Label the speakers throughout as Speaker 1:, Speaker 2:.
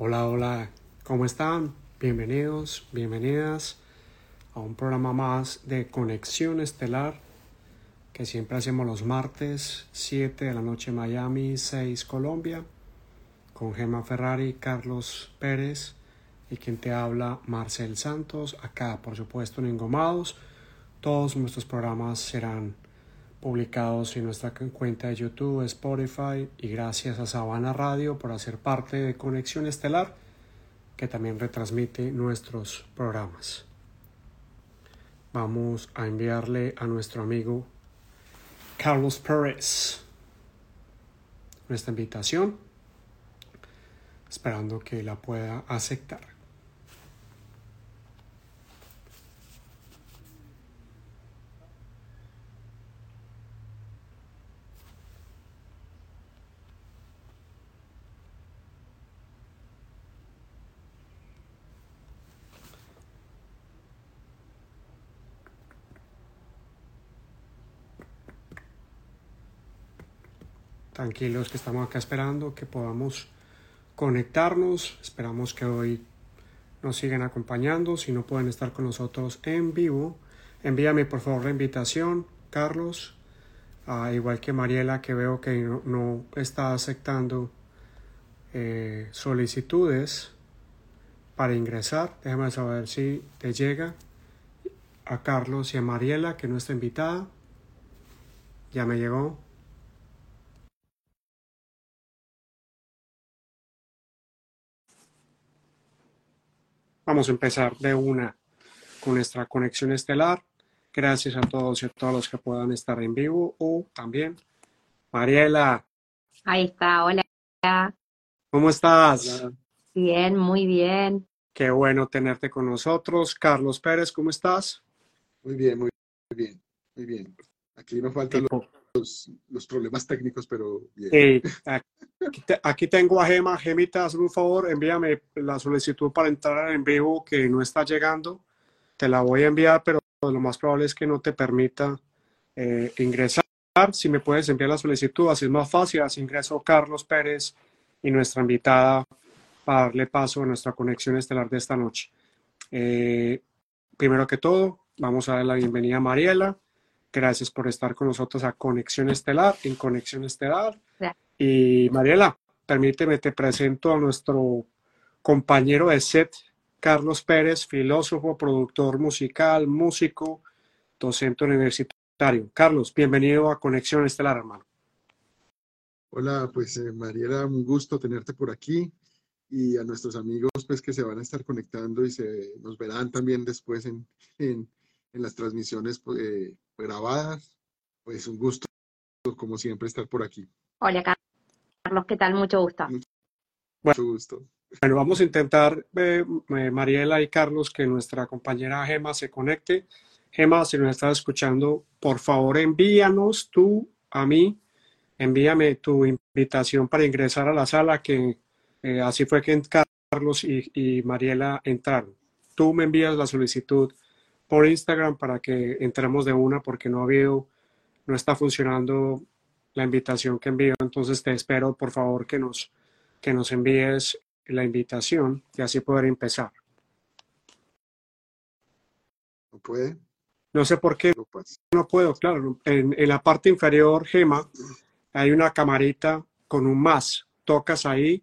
Speaker 1: Hola, hola, ¿cómo están? Bienvenidos, bienvenidas a un programa más de Conexión Estelar que siempre hacemos los martes, 7 de la noche Miami, 6 Colombia, con Gemma Ferrari, Carlos Pérez y quien te habla, Marcel Santos, acá por supuesto en Engomados. Todos nuestros programas serán publicados en nuestra cuenta de YouTube, Spotify y gracias a Sabana Radio por hacer parte de Conexión Estelar que también retransmite nuestros programas. Vamos a enviarle a nuestro amigo Carlos Pérez nuestra invitación, esperando que la pueda aceptar. Tranquilos que estamos acá esperando que podamos conectarnos. Esperamos que hoy nos sigan acompañando. Si no pueden estar con nosotros en vivo, envíame por favor la invitación, Carlos. Ah, igual que Mariela, que veo que no, está aceptando eh, solicitudes para ingresar. Déjame saber si te llega a Carlos y a Mariela, que no está invitada. Ya me llegó. Vamos a empezar de una con nuestra conexión estelar. Gracias a todos y a todos los que puedan estar en vivo o también. Mariela.
Speaker 2: Ahí está, hola.
Speaker 1: ¿Cómo estás?
Speaker 2: Bien, muy bien.
Speaker 1: Qué bueno tenerte con nosotros. Carlos Pérez, ¿cómo estás?
Speaker 3: Muy bien, muy bien, muy bien. Aquí nos faltan los, problemas técnicos, pero bien.
Speaker 1: aquí, tengo a Gema. Gemita, hazme un favor, envíame la solicitud para entrar en vivo que no está llegando. Te la voy a enviar, pero lo más probable es que no te permita eh, ingresar. Si me puedes enviar la solicitud, así es más fácil. Así ingreso Carlos Pérez y nuestra invitada para darle paso a nuestra conexión estelar de esta noche. Eh, primero que todo, vamos a dar la bienvenida a Mariela. Gracias por estar con nosotros a Conexión Estelar, en Conexión Estelar. Y Mariela, permíteme, te presento a nuestro compañero de set, Carlos Pérez, filósofo, productor musical, músico, docente universitario. Carlos, bienvenido a Conexión Estelar, hermano.
Speaker 3: Hola, pues eh, Mariela, un gusto tenerte por aquí y a nuestros amigos pues que se van a estar conectando y se nos verán también después en, en, en las transmisiones pues, eh, grabadas. Pues un gusto, como siempre, estar por aquí.
Speaker 2: Hola, Carlos, ¿qué tal? Mucho gusto.
Speaker 3: Mucho gusto.
Speaker 1: Bueno, vamos a intentar, eh, eh, Mariela y Carlos, que nuestra compañera Gema se conecte. Gema, si nos estás escuchando, por favor envíanos tú a mí, envíame tu invitación para ingresar a la sala, que así fue que Carlos y, y Mariela entraron. Tú me envías la solicitud por Instagram para que entremos de una porque no ha habido, no está funcionando la invitación que envío. Entonces te espero, por favor, que nos, que nos envíes la invitación y así poder empezar.
Speaker 3: ¿No puede?
Speaker 1: No sé por qué no puedo, claro. En, en la parte inferior, Gema, hay una camarita con un más. Tocas ahí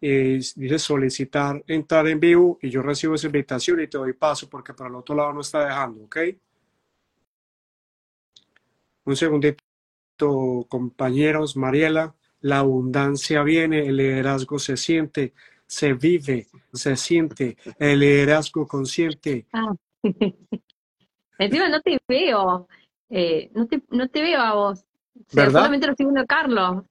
Speaker 1: y dice solicitar entrar en vivo y yo recibo esa invitación y te doy paso porque para el otro lado no está dejando, ¿ok? Un segundito, compañeros, Mariela, la abundancia viene, el liderazgo se siente, se vive, se siente, el liderazgo consciente.
Speaker 2: Ah. Encima no te veo, eh, no, te, no te veo a vos.
Speaker 1: ¿verdad?
Speaker 2: Solamente lo estoy viendo a Carlos.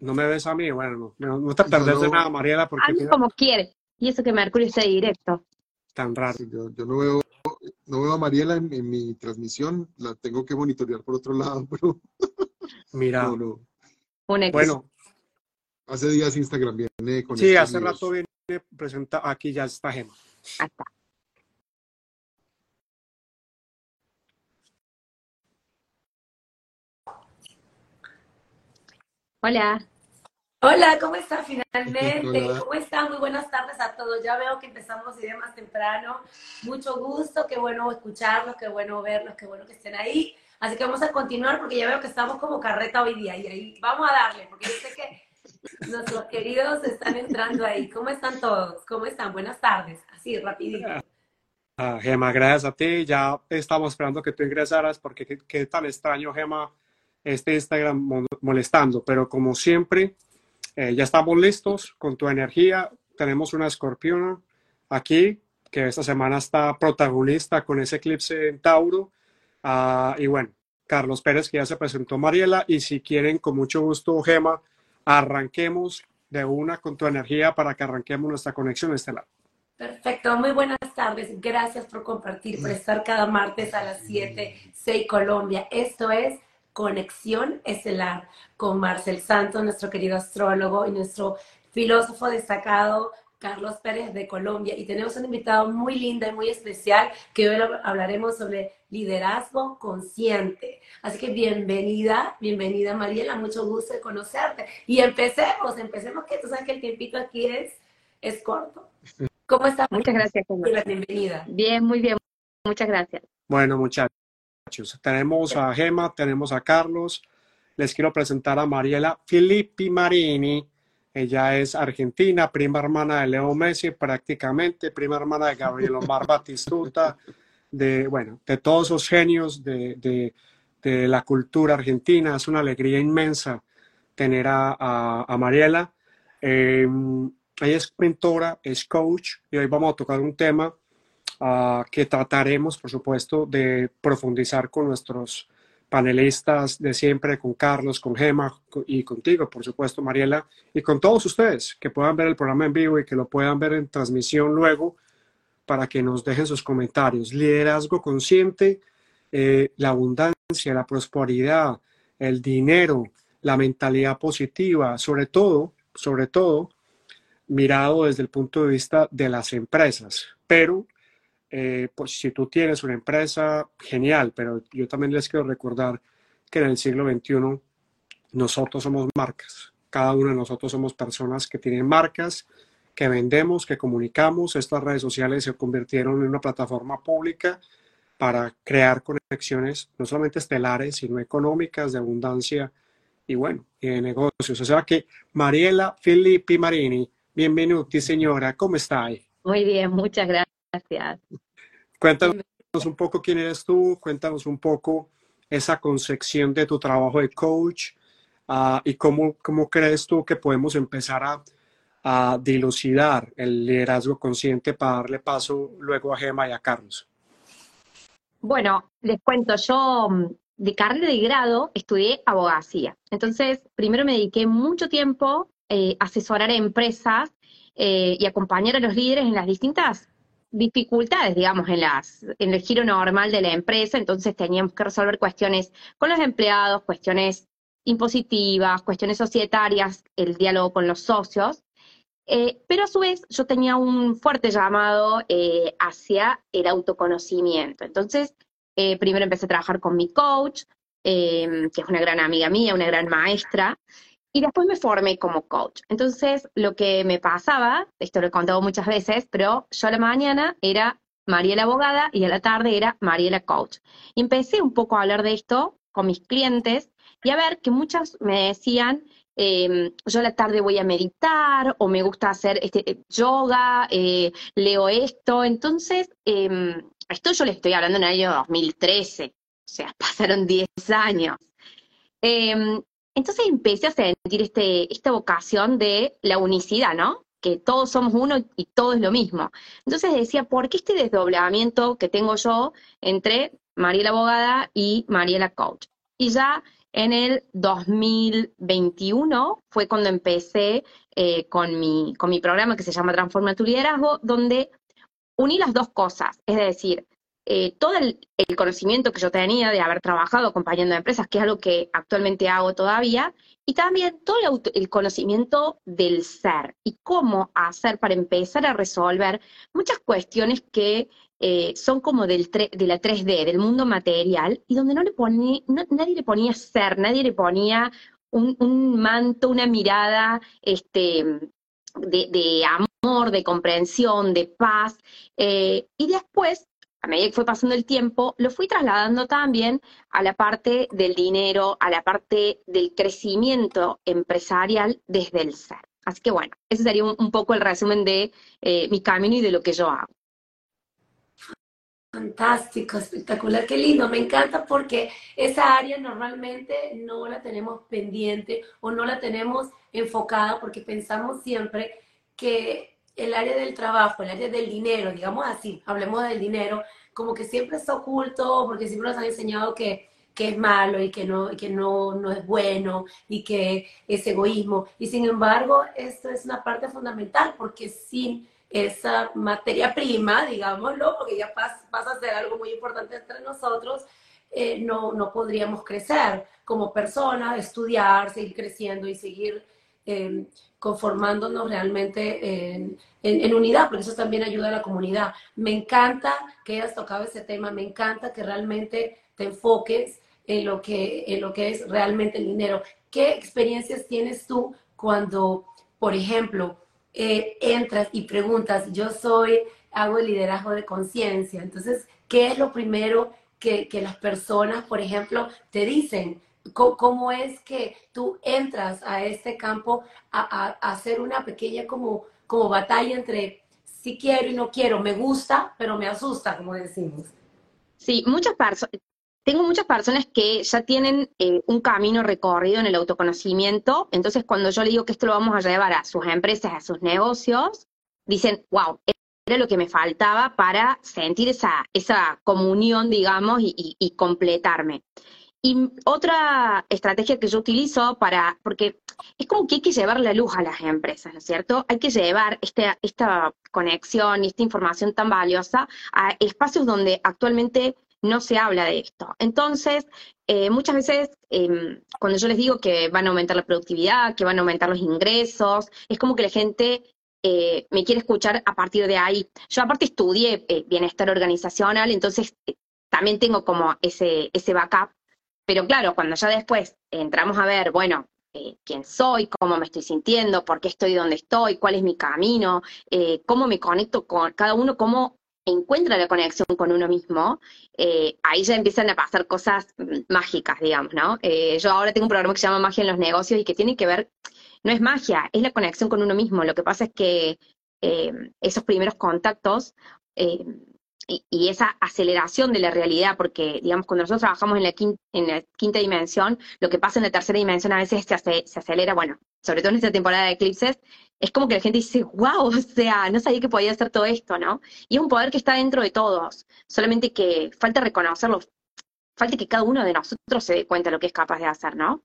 Speaker 1: No me ves a mí, bueno, no, no te perdés de nada, Mariela, porque...
Speaker 2: Mí como quiere. Y eso que Mercurio está directo.
Speaker 1: Tan raro.
Speaker 3: yo, no veo no veo a Mariela en, mi transmisión, la tengo que monitorear por otro lado, pero...
Speaker 1: Mira.
Speaker 2: Bueno.
Speaker 3: Hace días Instagram viene con...
Speaker 1: Sí, hace rato viene presenta, aquí ya está Gema.
Speaker 2: Hasta. Hola.
Speaker 4: Hola, ¿cómo están finalmente? ¿Cómo están? Muy buenas tardes a todos. Ya veo que empezamos idea más temprano. Mucho gusto, qué bueno escucharlos, qué bueno verlos, qué bueno que estén ahí. Así que vamos a continuar porque ya veo que estamos como carreta hoy día y ahí vamos a darle, porque yo sé que nuestros queridos están entrando ahí. ¿Cómo están todos? ¿Cómo están? Buenas tardes. Así, rapidito.
Speaker 1: Ah, Gema, gracias a ti. Ya estamos esperando que tú ingresaras porque qué, qué tan extraño, Gema, este Instagram molestando. Pero como siempre, eh, ya estamos listos con tu energía. Tenemos una escorpiona aquí que esta semana está protagonista con ese eclipse en Tauro. Ah, y bueno, Carlos Pérez que ya se presentó Mariela. Y si quieren, con mucho gusto, Gema, arranquemos de una con tu energía para que arranquemos nuestra conexión estelar.
Speaker 4: Perfecto, muy buenas tardes. Gracias por compartir, por estar cada martes a las 7, 6 Colombia. Esto es Conexión Estelar con Marcel Santos, nuestro querido astrólogo y nuestro filósofo destacado Carlos Pérez de Colombia. Y tenemos un invitado muy lindo y muy especial que hoy hablaremos sobre liderazgo consciente. Así que bienvenida, bienvenida Mariela, mucho gusto de conocerte. Y empecemos, empecemos que tú sabes que el tiempito aquí es, es corto. ¿Cómo estás?
Speaker 2: Muchas gracias.
Speaker 4: Bienvenida.
Speaker 2: Bien, muy bien. Muchas gracias.
Speaker 1: Bueno, muchachos, tenemos a Gema, tenemos a Carlos les quiero presentar a Mariela Filippi Marini. Ella es argentina, prima hermana de Leo Messi, prácticamente, prima hermana de Gabriel Omar Batistuta, de, bueno, de todos esos genios de, de, la cultura argentina. Es una alegría inmensa tener a, a, Mariela. Em, ella es mentora, es coach, y hoy vamos a tocar un tema uh, que trataremos, por supuesto, de profundizar con nuestros panelistas de siempre, con Carlos, con Gema y contigo, por supuesto, Mariela, y con todos ustedes que puedan ver el programa en vivo y que lo puedan ver en transmisión luego para que nos dejen sus comentarios. Liderazgo consciente, eh, la abundancia, la prosperidad, el dinero, la mentalidad positiva, sobre todo, sobre todo, mirado desde el punto de vista de las empresas, pero eh, pues si tú tienes una empresa, genial, pero yo también les quiero recordar que en el siglo XXI nosotros somos marcas. Cada uno de nosotros somos personas que tienen marcas, que vendemos, que comunicamos. Estas redes sociales se convirtieron en una plataforma pública para crear conexiones no solamente estelares, sino económicas, de abundancia y bueno, y de negocios. O sea que Mariela Filippi Marini, bienvenuti señora, ¿cómo está?
Speaker 2: Muy bien, muchas gracias. Gracias.
Speaker 1: Cuéntanos un poco quién eres tú, cuéntanos un poco esa concepción de tu trabajo de coach uh, y cómo, cómo crees tú que podemos empezar a, a, dilucidar el liderazgo consciente para darle paso luego a Gema y a Carlos.
Speaker 2: Bueno, les cuento, yo mm, de carrera de grado estudié abogacía. Entonces, primero me dediqué mucho tiempo eh, a asesorar a empresas eh, y acompañar a los líderes en las distintas dificultades, digamos, en, las, en el giro normal de la empresa, entonces teníamos que resolver cuestiones con los empleados, cuestiones impositivas, cuestiones societarias, el diálogo con los socios, eh, pero a su vez yo tenía un fuerte llamado eh, hacia el autoconocimiento. Entonces, eh, primero empecé a trabajar con mi coach, que es una gran amiga mía, una gran maestra, y después me formé como coach. Entonces, lo que me pasaba, esto lo he contado muchas veces, pero yo a la mañana era Mariela abogada y a la tarde era Mariela coach. Y empecé un poco a hablar de esto con mis clientes y a ver que muchas me decían, em, yo a la tarde voy a meditar o me gusta hacer este, eh, yoga, eh, leo esto. Entonces, eh, esto yo le estoy hablando en el año 2013, o sea, pasaron 10 años. Entonces empecé a sentir este, esta vocación de la unicidad, ¿no? Que todos somos uno y todo es lo mismo. Entonces decía, ¿por qué este desdoblamiento que tengo yo entre Mariela Abogada y Mariela Coach? Y ya en el 2021 fue cuando empecé eh, con, mi, con mi programa que se llama Transforma tu liderazgo, donde uní las dos cosas, es decir, eh, todo el, conocimiento que yo tenía de haber trabajado acompañando a empresas, que es algo que actualmente hago todavía, y también todo el, conocimiento del ser y cómo hacer para empezar a resolver muchas cuestiones que eh, son como del de la 3D, del mundo material, y donde no le ponía, nadie le ponía ser, nadie le ponía un, manto, una mirada este, de, amor, de comprensión, de paz. Eh, y después, a medida que fue pasando el tiempo, lo fui trasladando también a la parte del dinero, a la parte del crecimiento empresarial desde el ser. Así que bueno, ese sería un, poco el resumen de eh, mi camino y de lo que yo hago.
Speaker 4: Fantástico, espectacular, qué lindo, me encanta porque esa área normalmente no la tenemos pendiente o no la tenemos enfocada porque pensamos siempre que el área del trabajo, el área del dinero, digamos así, hablemos del dinero, como que siempre está oculto porque siempre nos han enseñado que, que es malo y que, no, que no, no es bueno y que es egoísmo. Y sin embargo, esto es una parte fundamental porque sin esa materia prima, digámoslo, porque ya pasa, a ser algo muy importante entre nosotros, eh, no, no podríamos crecer como personas, estudiar, seguir creciendo y seguir em, conformándonos realmente en, en, unidad, porque eso también ayuda a la comunidad. Me encanta que hayas tocado ese tema, me encanta que realmente te enfoques en lo que, en lo que es realmente el dinero. ¿Qué experiencias tienes tú cuando, por ejemplo, eh, entras y preguntas, yo soy, hago el liderazgo de conciencia, entonces, ¿qué es lo primero que, las personas, por ejemplo, te dicen? ¿Cómo, es que tú entras a este campo a, hacer una pequeña como, como batalla entre si quiero y no quiero, me gusta, pero me asusta, como decimos?
Speaker 2: Sí, muchas personas, tengo muchas personas que ya tienen eh, un camino recorrido en el autoconocimiento, entonces cuando yo le digo que esto lo vamos a llevar a sus empresas, a sus negocios, dicen, wow, era lo que me faltaba para sentir esa, esa comunión, digamos, y, completarme. Y otra estrategia que yo utilizo para, porque es como que hay que llevar la luz a las empresas, ¿no es cierto? Hay que llevar este, esta conexión y esta información tan valiosa a espacios donde actualmente no se habla de esto. Entonces, eh, muchas veces em, cuando yo les digo que van a aumentar la productividad, que van a aumentar los ingresos, es como que la gente eh, me quiere escuchar a partir de ahí. Yo aparte estudié eh, bienestar organizacional, entonces también tengo como ese, ese backup, pero claro, cuando ya después entramos a ver, bueno, quién soy, cómo me estoy sintiendo, por qué estoy donde estoy, cuál es mi camino, cómo me conecto con cada uno, cómo encuentra la conexión con uno mismo, eh, ahí ya empiezan a pasar cosas mágicas, digamos, ¿no? Eh, yo ahora tengo un programa que se llama Magia en los Negocios y que tiene que ver, no es magia, es la conexión con uno mismo. Lo que pasa es que eh, esos primeros contactos y, esa aceleración de la realidad, porque, digamos, cuando nosotros trabajamos en la, quinta, en la quinta dimensión, lo que pasa en la tercera dimensión a veces se, acelera, bueno, sobre todo en esta temporada de eclipses, es como que la gente dice, wow, o sea, no sabía que podía hacer todo esto, ¿no? Y es un poder que está dentro de todos, solamente que falta reconocerlo, falta que cada uno de nosotros se dé cuenta de lo que es capaz de hacer, ¿no?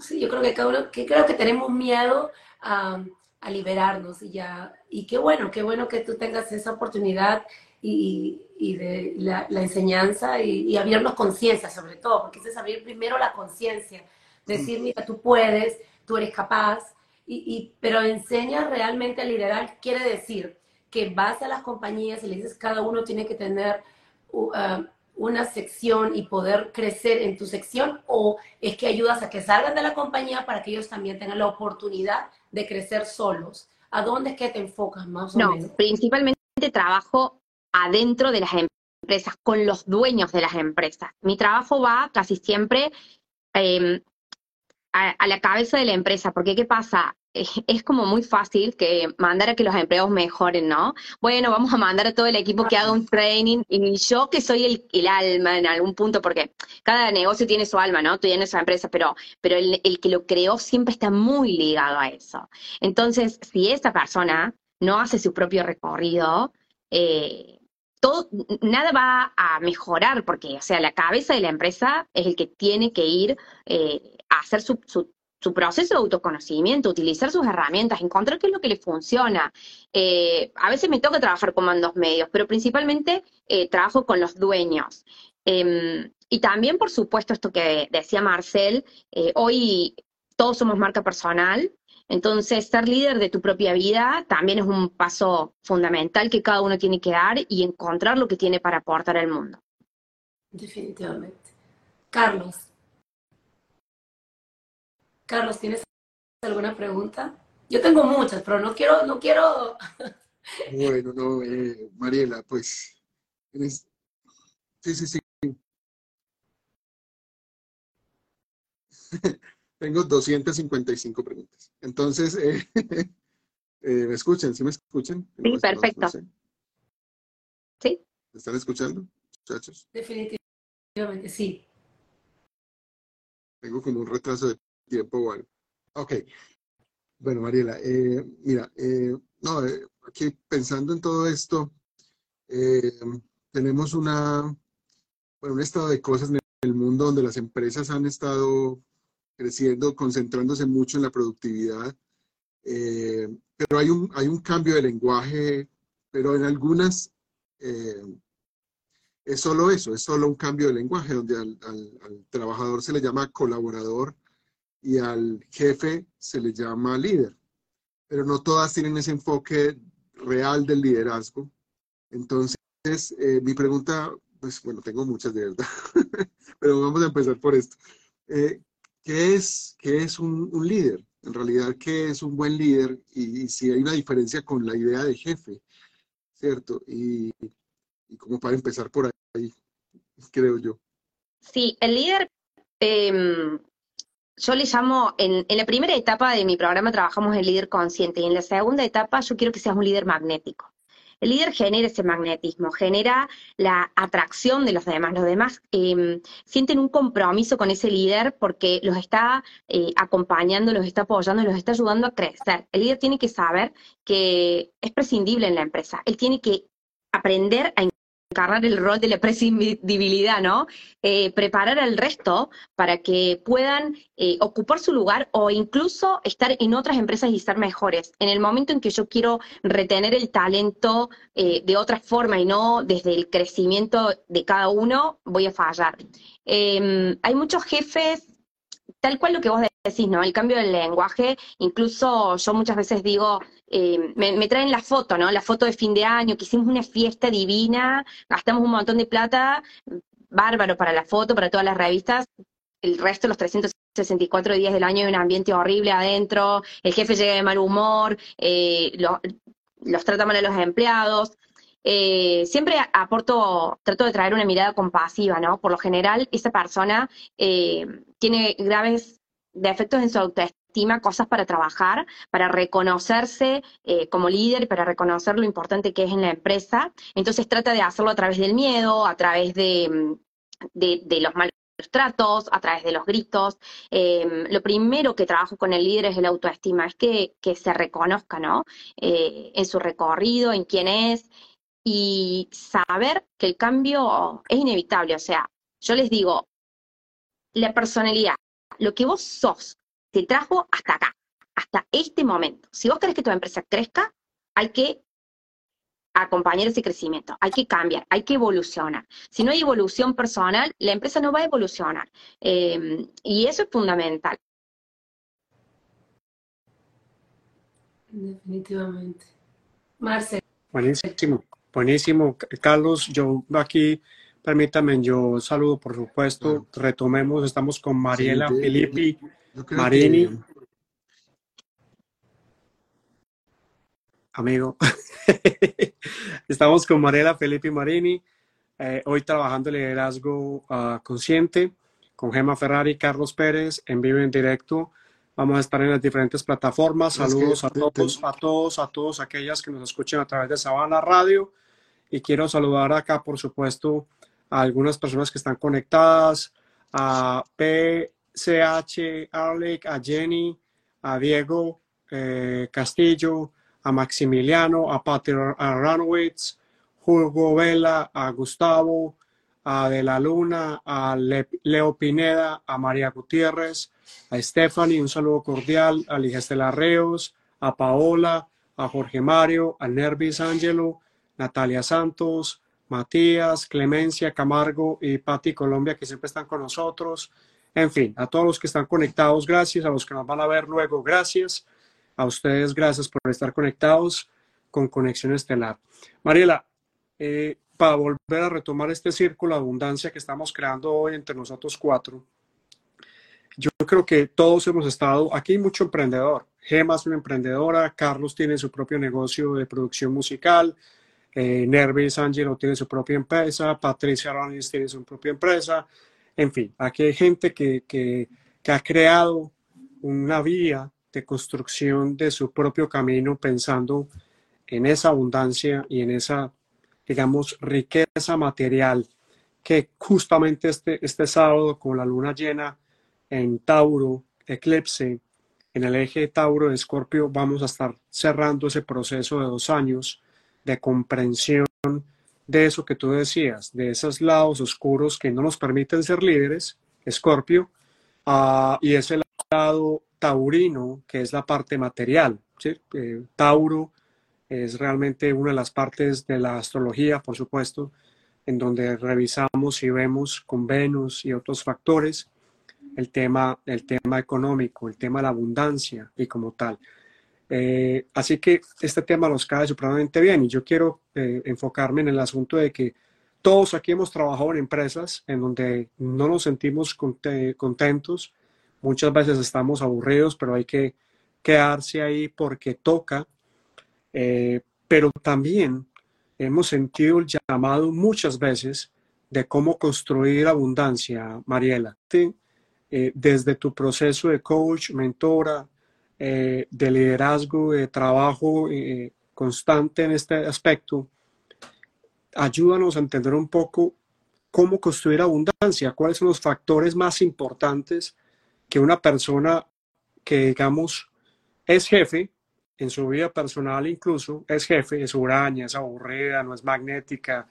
Speaker 4: Sí, yo creo que cada uno, que creo que tenemos miedo a, liberarnos y ya, y qué bueno, qué bueno que tú tengas esa oportunidad y, de la, enseñanza y, y abrirnos conciencia sobre todo, porque es abrir primero la conciencia, decir, mira, tú puedes, tú eres capaz, y, pero enseña realmente a liderar, quiere decir que vas a las compañías y le dices cada uno tiene que tener uh, una sección y poder crecer en tu sección, o es que ayudas a que salgan de la compañía para que ellos también tengan la oportunidad de crecer solos. ¿A dónde es que te enfocas más o
Speaker 2: no, principalmente trabajo adentro de las empresas, con los dueños de las empresas. Mi trabajo va casi siempre eh, a, la cabeza de la empresa, porque ¿qué pasa? Es como muy fácil que mandar a que los empleados mejoren, ¿no? Bueno, vamos a mandar a todo el equipo que haga un training y yo que soy el, el alma en algún punto, porque cada negocio tiene su alma, ¿no? Tiene su empresa, pero, pero el, el que lo creó siempre está muy ligado a eso. Entonces, si esa persona no hace su propio recorrido, eh, todo, nada va a mejorar porque, o sea, la cabeza de la empresa es el que tiene que ir eh, a hacer su, su, proceso de autoconocimiento, utilizar sus herramientas, encontrar qué es lo que le funciona. Eh, a veces me toca trabajar con mandos medios, pero principalmente eh, trabajo con los dueños. Em, y también, por supuesto, esto que decía Marcel, hoy todos somos marca personal, entonces, ser líder de tu propia vida también es un paso fundamental que cada uno tiene que dar y encontrar lo que tiene para aportar al mundo.
Speaker 4: Definitivamente. Carlos. Carlos, ¿tienes alguna pregunta? Yo tengo muchas, pero no quiero, no quiero.
Speaker 3: Bueno, no, eh, Mariela, pues. Sí, sí, sí. Tengo 255 preguntas. Entonces, eh, eh, ¿me escuchan? ¿Sí me escuchan?
Speaker 2: Sí, perfecto. ¿Sí?
Speaker 3: ¿Me están escuchando, muchachos?
Speaker 4: Definitivamente, sí.
Speaker 3: Tengo como un retraso de tiempo algo. Ok. Bueno, Mariela, eh, mira, no, aquí pensando en todo esto, tenemos una, bueno, un estado de cosas en el mundo donde las empresas han estado creciendo, concentrándose mucho en la productividad. Eh, pero hay un, hay un cambio de lenguaje, pero en algunas eh, es solo eso, es solo un cambio de lenguaje, donde al, trabajador se le llama colaborador y al jefe se le llama líder. Pero no todas tienen ese enfoque real del liderazgo. Entonces, eh, mi pregunta, pues bueno, tengo muchas de verdad, pero vamos a empezar por esto. ¿qué es, qué es un, líder? En realidad, ¿qué es un buen líder? Y, si hay una diferencia con la idea de jefe, ¿cierto? Y, como para empezar por ahí, creo yo.
Speaker 2: Sí, el líder, em, yo le llamo, en, en, la primera etapa de mi programa trabajamos el líder consciente y en la segunda etapa yo quiero que seas un líder magnético. El líder genera ese magnetismo, genera la atracción de los demás. Los demás em, sienten un compromiso con ese líder porque los está eh, acompañando, los está apoyando, los está ayudando a crecer. El líder tiene que saber que es prescindible en la empresa. Él tiene que aprender a encarnar el rol de la prescindibilidad, ¿no? Eh, preparar al resto para que puedan eh, ocupar su lugar o incluso estar en otras empresas y ser mejores. En el momento en que yo quiero retener el talento eh, de otra forma y no desde el crecimiento de cada uno, voy a fallar. Em, hay muchos jefes tal cual lo que vos decís, ¿no? El cambio del lenguaje, incluso yo muchas veces digo, eh, me, traen la foto, ¿no? La foto de fin de año, que hicimos una fiesta divina, gastamos un montón de plata, bárbaro para la foto, para todas las revistas, el resto los 364 días del año hay un ambiente horrible adentro, el jefe llega de mal humor, eh, los trata mal a los empleados. Eh, siempre aporto, trato de traer una mirada compasiva, ¿no? Por lo general, esa persona tiene graves defectos en su autoestima, cosas para trabajar, para reconocerse eh, como líder, para reconocer lo importante que es en la empresa. Entonces trata de hacerlo a través del miedo, a través de, de, los malos tratos, a través de los gritos. lo primero que trabajo con el líder es el autoestima, es que, se reconozca, ¿no? en su recorrido, en quién es, y saber que el cambio es inevitable. O sea, yo les digo, la personalidad, lo que vos sos, te trajo hasta acá, hasta este momento. Si vos querés que tu empresa crezca, hay que acompañar ese crecimiento, hay que cambiar, hay que evolucionar. Si no hay evolución personal, la empresa no va a evolucionar. Em, y eso es fundamental.
Speaker 4: Definitivamente. Marcel.
Speaker 1: Buenísimo. Buenísimo, Carlos. Yo aquí, permítame, yo saludo, por supuesto. Retomemos, estamos con Mariela Filippi Marini. Amigo, estamos con Mariela Filippi Marini, eh, hoy trabajando el liderazgo ah, consciente con Gema Ferrari, Carlos Pérez, en vivo en directo. Vamos a estar en las diferentes plataformas. Saludos a todos, a todos, a todos aquellas que nos escuchen a través de Sabana Radio. Y quiero saludar acá, por supuesto, a algunas personas que están conectadas, a PCH Arlec, a Jenny, a Diego eh, Castillo, a Maximiliano, a Patrick Aranowitz, Hugo Vela, a Gustavo, a De la Luna, a Leo Pineda, a María Gutiérrez, a Stephanie, un saludo cordial, a Ligestela Reos, a Paola, a Jorge Mario, a Nervis Angelo, Natalia Santos, Matías, Clemencia, Camargo y Patti Colombia, que siempre están con nosotros. En fin, a todos los que están conectados, gracias. A los que nos van a ver luego, gracias. A ustedes, gracias por estar conectados con Conexión Estelar. Mariela, eh, para volver a retomar este círculo de abundancia que estamos creando hoy entre nosotros cuatro, yo creo que todos hemos estado, aquí hay mucho emprendedor. Gema es una emprendedora, Carlos tiene su propio negocio de producción musical, eh, Nervis Angelo tiene su propia empresa, Patricia Rollins tiene su propia empresa, en fin, aquí hay gente que, que, ha creado una vía de construcción de su propio camino pensando en esa abundancia y en esa, digamos, riqueza material que justamente este, este sábado con la luna llena en Tauro, eclipse, en el eje Tauro de Escorpio, vamos a estar cerrando ese proceso de dos años de comprensión de eso que tú decías, de esos lados oscuros que no nos permiten ser líderes, Escorpio, uh, y ese lado taurino, que es la parte material. ¿sí? Eh, Tauro es realmente una de las partes de la astrología, por supuesto, en donde revisamos y vemos con Venus y otros factores el tema, el tema económico, el tema de la abundancia y como tal. Eh, así que este tema nos cae supremamente bien y yo quiero eh, enfocarme en el asunto de que todos aquí hemos trabajado en empresas en donde no nos sentimos contentos, muchas veces estamos aburridos, pero hay que quedarse ahí porque toca, eh, pero también hemos sentido el llamado muchas veces de cómo construir abundancia, Mariela. Eh, desde tu proceso de coach, mentora, eh, de liderazgo, de trabajo eh, constante en este aspecto, ayúdanos a entender un poco cómo construir abundancia, cuáles son los factores más importantes que una persona que, digamos, es jefe, en su vida personal incluso, es jefe, es huraña, es aburrida, no es magnética,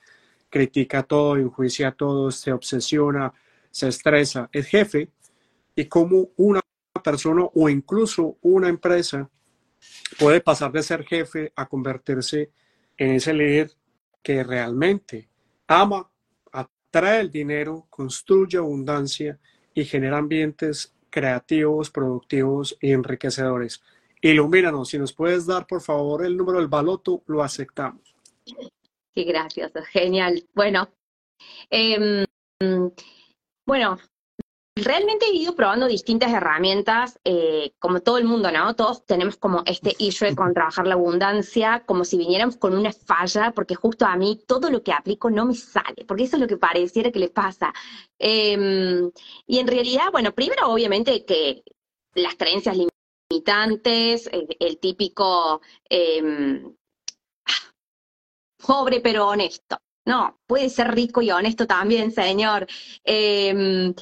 Speaker 1: critica todo, enjuicia todo, se obsesiona, se estresa, es jefe, y cómo una persona o incluso una empresa puede pasar de ser jefe a convertirse en ese líder que realmente ama, atrae el dinero, construye abundancia y genera ambientes creativos, productivos y enriquecedores. Ilumínanos, si nos puedes dar por favor el número del baloto, lo aceptamos.
Speaker 2: Qué gracioso, genial. Bueno, eh, bueno, Realmente he ido probando distintas herramientas, eh, como todo el mundo, ¿no? Todos tenemos como este issue con trabajar la abundancia, como si viniéramos con una falla, porque justo a mí todo lo que aplico no me sale, porque eso es lo que pareciera que le pasa. Em, y en realidad, bueno, primero obviamente que las creencias limitantes, el, típico em, pobre pero honesto. No, puede ser rico y honesto también, señor. Em,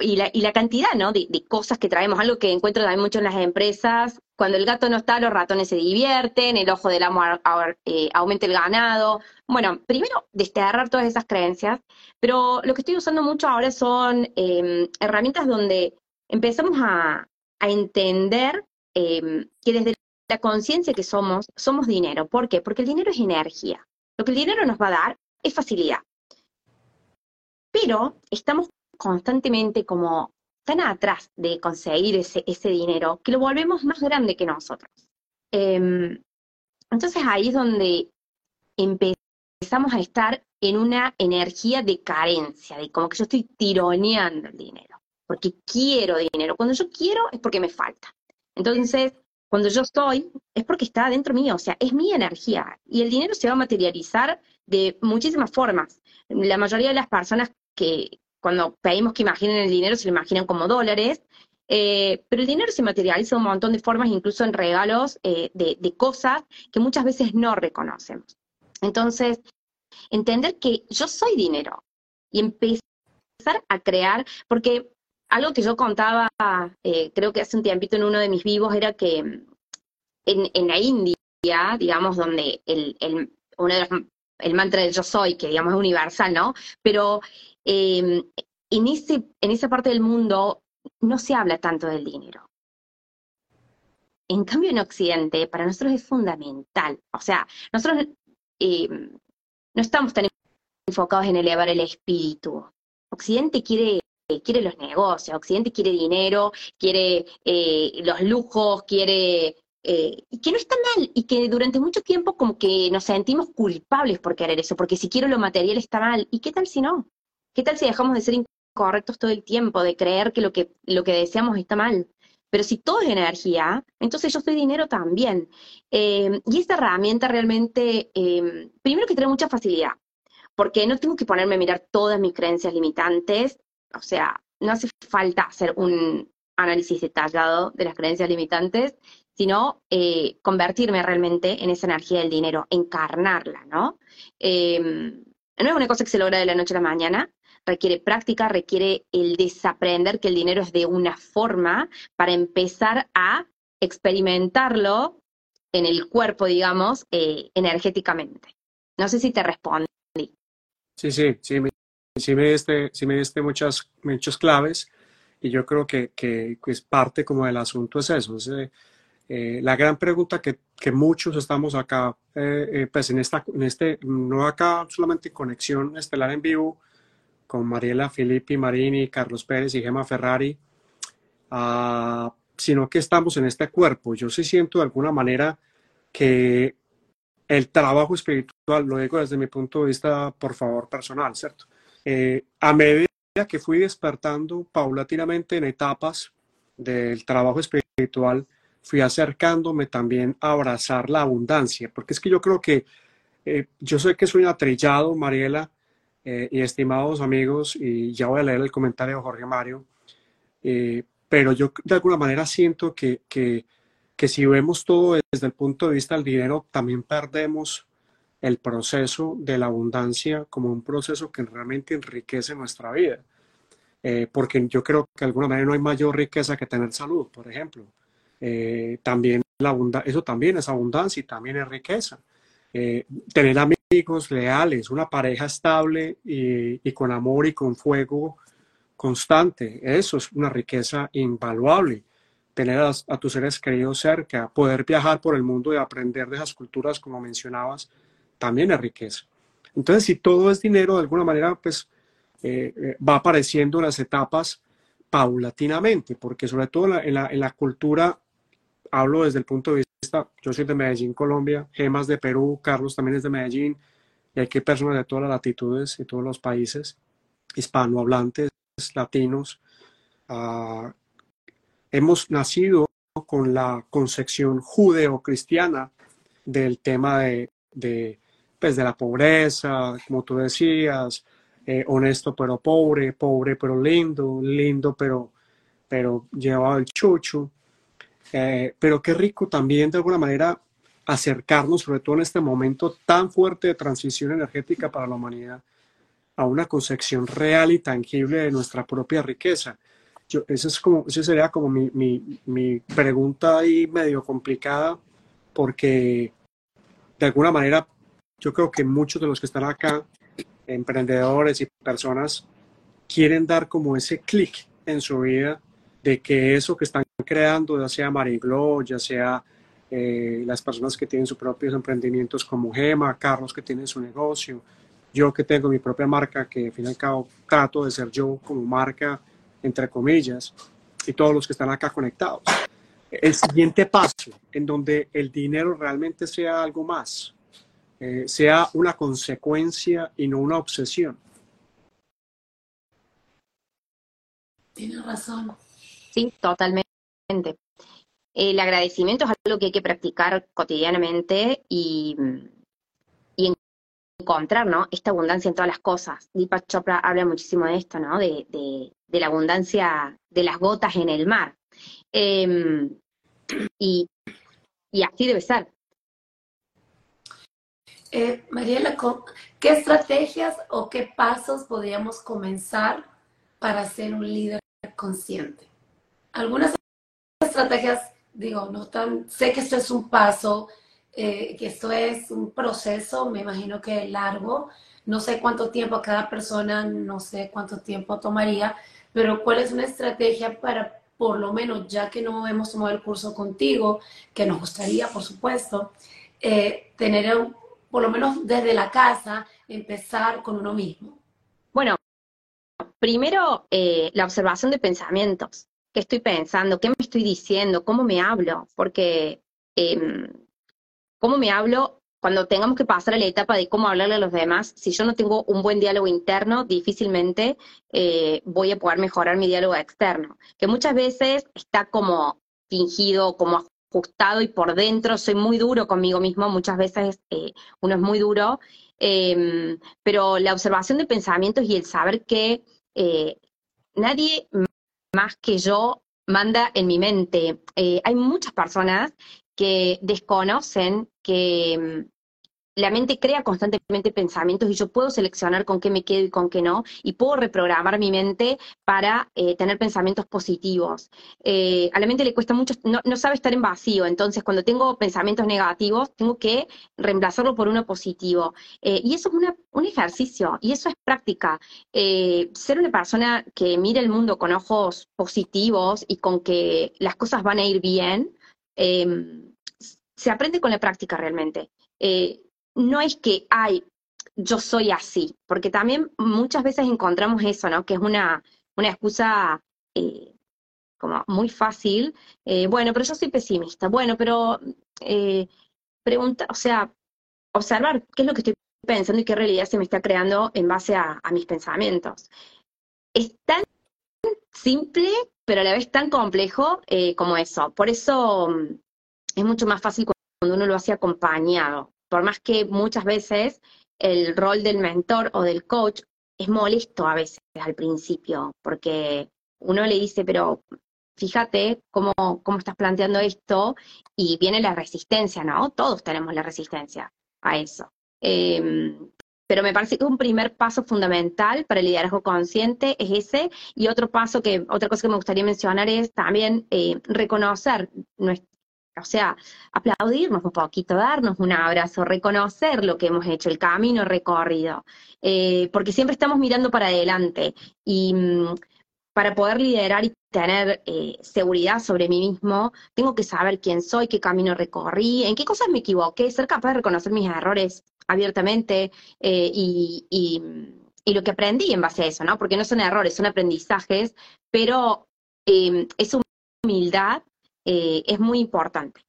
Speaker 2: y, la, cantidad, ¿no? De, cosas que traemos, algo que encuentro también mucho en las empresas. Cuando el gato no está, los ratones se divierten, el ojo del amo eh, aumenta el ganado. Bueno, primero, desterrar todas esas creencias, pero lo que estoy usando mucho ahora son em, herramientas donde empezamos a, a entender em, que desde la conciencia que somos, somos dinero. ¿Por qué? Porque el dinero es energía. Lo que el dinero nos va a dar es facilidad. Pero estamos constantemente como tan atrás de conseguir ese, ese dinero que lo volvemos más grande que nosotros. Em, entonces ahí es donde empezamos a estar en una energía de carencia, de como que yo estoy tironeando el dinero, porque quiero dinero. Cuando yo quiero es porque me falta. Entonces, cuando yo estoy, es porque está dentro mío, o sea, es mi energía. Y el dinero se va a materializar de muchísimas formas. La mayoría de las personas que cuando pedimos que imaginen el dinero se lo imaginan como dólares, eh, pero el dinero se materializa de un montón de formas, incluso en regalos eh, de, de cosas que muchas veces no reconocemos. Entonces, entender que yo soy dinero y empezar a crear, porque algo que yo contaba, eh, creo que hace un tiempito en uno de mis vivos, era que en, en la India, digamos, donde el, el, uno de los el mantra del yo soy, que digamos es universal, ¿no? Pero em, en, ese, en esa parte del mundo no se habla tanto del dinero. En cambio, en Occidente, para nosotros es fundamental. O sea, nosotros em, no estamos tan enfocados en elevar el espíritu. Occidente quiere quiere los negocios, Occidente quiere dinero, quiere eh, los lujos, quiere eh, y que no está mal, y que durante mucho tiempo como que nos sentimos culpables por querer eso, porque si quiero lo material está mal, ¿y qué tal si no? ¿Qué tal si dejamos de ser incorrectos todo el tiempo, de creer que lo que, lo que deseamos está mal. Pero si todo es energía, entonces yo soy dinero también. Eh, y esta herramienta realmente, eh, primero que tiene mucha facilidad, porque no tengo que ponerme a mirar todas mis creencias limitantes, o sea, no hace falta hacer un análisis detallado de las creencias limitantes, sino eh, convertirme realmente en esa energía del dinero, encarnarla, ¿no? Em, no es una cosa que se logra de la noche a la mañana, requiere práctica, requiere el desaprender que el dinero es de una forma para empezar a experimentarlo en el cuerpo, digamos, eh, energéticamente. No sé si te respondí.
Speaker 1: Sí, sí, sí, me, sí me diste, sí me diste muchas, muchas claves y yo creo que, que parte como del asunto es eso, es, eh, eh, la gran pregunta que, que muchos estamos acá, eh, pues en, esta, en este, no acá solamente en conexión estelar en vivo con Mariela Filippi, Marini, Carlos Pérez y Gemma Ferrari, uh, sino que estamos en este cuerpo. Yo sí siento de alguna manera que el trabajo espiritual, lo digo desde mi punto de vista, por favor, personal, ¿cierto? Eh, a medida que fui despertando paulatinamente en etapas del trabajo espiritual, fui acercándome también a abrazar la abundancia, porque es que yo creo que eh, yo sé que soy atrillado, Mariela, eh, y estimados amigos, y ya voy a leer el comentario de Jorge Mario, pero yo de alguna manera siento que, que, que si vemos todo desde el punto de vista del dinero, también perdemos el proceso de la abundancia como un proceso que realmente enriquece nuestra vida. Eh, porque yo creo que de alguna manera no hay mayor riqueza que tener salud, por ejemplo. Eh, también la eso también es abundancia y también es riqueza. Eh, tener amigos leales, una pareja estable y, con amor y con fuego constante, eso es una riqueza invaluable. Tener a, tus seres queridos cerca, poder viajar por el mundo y aprender de esas culturas, como mencionabas, también es riqueza. Entonces, si todo es dinero, de alguna manera, pues eh, va apareciendo en las etapas paulatinamente, porque sobre todo en, la, cultura, hablo desde el punto de vista, yo soy de Medellín, Colombia, Gemas de Perú, Carlos también es de Medellín, y aquí hay personas de todas las latitudes y todos los países, hispanohablantes, latinos. Uh, hemos nacido con la concepción judeo-cristiana del tema de, de, pues de la pobreza, como tú decías, eh, honesto pero pobre, pobre pero lindo, lindo pero, pero llevado el chucho. Eh, pero qué rico también de alguna manera acercarnos, sobre todo en este momento tan fuerte de transición energética para la humanidad, a una concepción real y tangible de nuestra propia riqueza. Yo, esa, es como, esa sería como mi, mi, mi pregunta ahí medio complicada, porque de alguna manera yo creo que muchos de los que están acá, emprendedores y personas, quieren dar como ese clic en su vida de que eso que están creando, ya sea Mariglo, ya sea eh, las personas que tienen sus propios emprendimientos como Gema, Carlos que tiene su negocio, yo que tengo mi propia marca, que al fin y al cabo trato de ser yo como marca, entre comillas, y todos los que están acá conectados. El siguiente paso, en donde el dinero realmente sea algo más, eh, sea una consecuencia y no una obsesión.
Speaker 4: Tienes razón.
Speaker 2: Sí, totalmente. El agradecimiento es algo que hay que practicar cotidianamente y, y encontrar ¿no? esta abundancia en todas las cosas. Deepak Chopra habla muchísimo de esto, ¿no? de, de, de la abundancia de las gotas en el mar. Eh, y, y así debe ser.
Speaker 4: Eh, Mariela, ¿qué estrategias o qué pasos podríamos comenzar para ser un líder consciente? Algunas estrategias, digo, no tan, sé que esto es un paso, eh, que esto es un proceso, me imagino que largo, no sé cuánto tiempo cada persona, no sé cuánto tiempo tomaría, pero ¿cuál es una estrategia para, por lo menos, ya que no hemos tomado el curso contigo, que nos gustaría, por supuesto, eh, tener un por lo menos desde la casa, empezar con uno mismo?
Speaker 2: Bueno, primero eh, la observación de pensamientos. ¿Qué estoy pensando? ¿Qué me estoy diciendo? ¿Cómo me hablo? Porque eh, cómo me hablo cuando tengamos que pasar a la etapa de cómo hablarle a los demás, si yo no tengo un buen diálogo interno, difícilmente eh, voy a poder mejorar mi diálogo externo, que muchas veces está como fingido, como ajustado y por dentro soy muy duro conmigo mismo, muchas veces eh, uno es muy duro, em, pero la observación de pensamientos y el saber que eh, nadie más que yo manda en mi mente. hay muchas personas que desconocen que la mente crea constantemente pensamientos y yo puedo seleccionar con qué me quedo y con qué no, y puedo reprogramar mi mente para eh, tener pensamientos positivos. Eh, a la mente le cuesta mucho, no, sabe estar en vacío, entonces cuando tengo pensamientos negativos, tengo que reemplazarlo por uno positivo. Eh, y eso es un ejercicio, y eso es práctica. ser una persona que mire el mundo con ojos positivos y con que las cosas van a ir bien, se aprende con la práctica realmente no es que, ay, yo soy así, porque también muchas veces encontramos eso, ¿no? Que es una, una excusa eh, como muy fácil. Eh, bueno, pero yo soy pesimista. Bueno, pero eh, pregunta, o sea, observar qué es lo que estoy pensando y qué realidad se me está creando en base a, mis pensamientos. Es tan simple, pero a la vez tan complejo como eso. Por eso mm, es mucho más fácil cuando uno lo hace acompañado por más que muchas veces el rol del mentor o del coach es molesto a veces al principio, porque uno le dice, pero fíjate cómo, cómo estás planteando esto y viene la resistencia, ¿no? Todos tenemos la resistencia a eso. Em, pero me parece que un primer paso fundamental para el liderazgo consciente es ese, y otro paso que, otra cosa que me gustaría mencionar es también eh, reconocer o sea, aplaudirnos un poquito, darnos un abrazo, reconocer lo que hemos hecho, el camino recorrido, eh, porque siempre estamos mirando para adelante y mm, para poder liderar y tener eh, seguridad sobre mí mismo, tengo que saber quién soy, qué camino recorrí, en qué cosas me equivoqué, ser capaz de reconocer mis errores abiertamente eh, y, y, lo que aprendí en base a eso, ¿no? Porque no son errores, son aprendizajes, pero es humildad eh, es muy importante.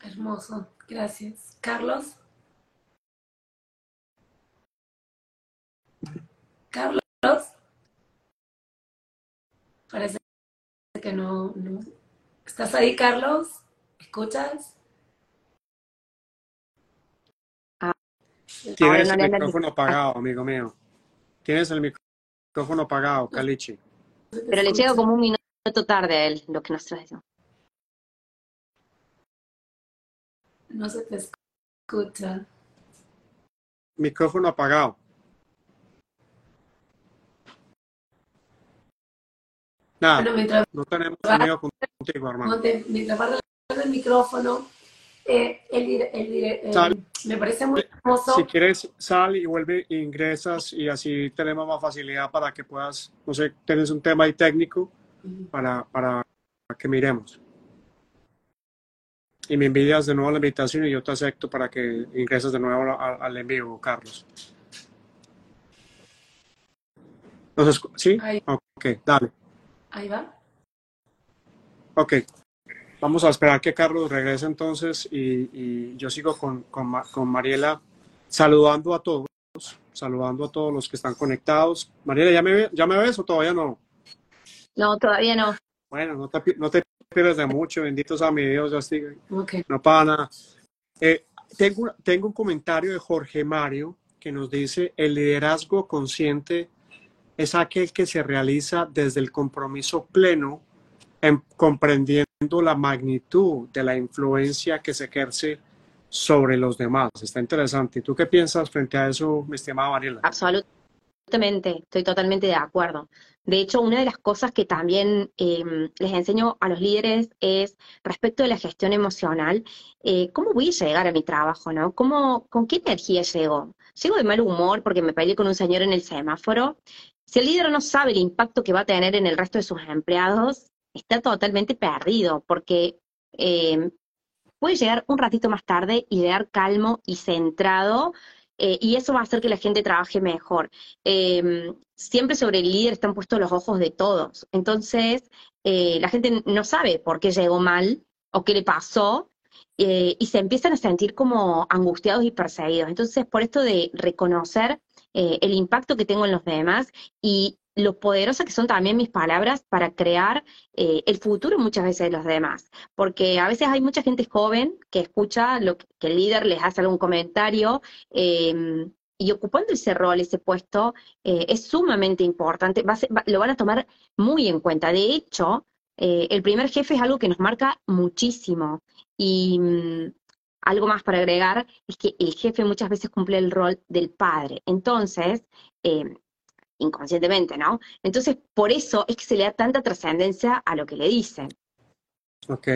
Speaker 4: Hermoso, gracias. Carlos. Carlos. Parece que no, no. ¿Estás ahí, Carlos? ¿Escuchas?
Speaker 1: Ah, Tienes el micrófono apagado, amigo mío. Tienes el micrófono apagado, Calichi.
Speaker 2: Pero le llego como un minuto tarde a él lo que nos trae.
Speaker 4: No se te escucha.
Speaker 1: Micrófono apagado. Nada, no tenemos sonido contigo, hermano.
Speaker 4: Mientras va el micrófono, eh, el, el, me parece muy hermoso.
Speaker 1: Si quieres, sal y vuelve, ingresas y así tenemos más facilidad para que puedas, no sé, tienes un tema ahí técnico para, para que miremos. Y me envías de nuevo la invitación y yo te acepto para que ingreses de nuevo al, envío, Carlos. Entonces, ¿sí? Ok, dale.
Speaker 4: Ahí va.
Speaker 1: Ok. Vamos a esperar que Carlos regrese entonces y, yo sigo con, con, Mariela saludando a todos, saludando a todos los que están conectados. Mariela, ¿ya me, ¿ya me ves o todavía no?
Speaker 2: No, todavía no.
Speaker 1: Bueno, no te, no te de mucho, benditos a mi Dios, ya No para nada. Eh, tengo, tengo un comentario de Jorge Mario que nos dice, el liderazgo consciente es aquel que se realiza desde el compromiso pleno, en, comprendiendo la magnitud de la influencia que se ejerce sobre los demás. Está interesante. ¿Y tú qué piensas frente a eso, mi estimada Mariela?
Speaker 2: Absolutamente, estoy totalmente de acuerdo. De hecho, una de las cosas que también em, les enseño a los líderes es respecto de la gestión emocional, eh, ¿cómo voy a llegar a mi trabajo? ¿no? ¿Cómo, ¿Con qué energía llego? ¿Llego de mal humor porque me peleé con un señor en el semáforo? Si el líder no sabe el impacto que va a tener en el resto de sus empleados, está totalmente perdido porque em, puede llegar un ratito más tarde y llegar calmo y centrado eh, y eso va a hacer que la gente trabaje mejor. Em, siempre sobre el líder están puestos los ojos de todos. Entonces, eh, la gente no sabe por qué llegó mal o qué le pasó. eh, y se empiezan a sentir como angustiados y perseguidos. Entonces, por esto de reconocer el impacto que tengo en los demás y lo poderosas que son también mis palabras para crear eh, el futuro muchas veces de los demás. Porque a veces hay mucha gente joven que escucha lo que, el líder les hace algún comentario em, y ocupando ese rol, ese puesto, eh, es sumamente importante, lo van a tomar muy en cuenta. De hecho, eh, el primer jefe es algo que nos marca muchísimo. Y mm, algo más para agregar es que el jefe muchas veces cumple el rol del padre. Entonces, em, inconscientemente, ¿no? Entonces, por eso es que se le da tanta trascendencia a lo que le dicen.
Speaker 1: Ok,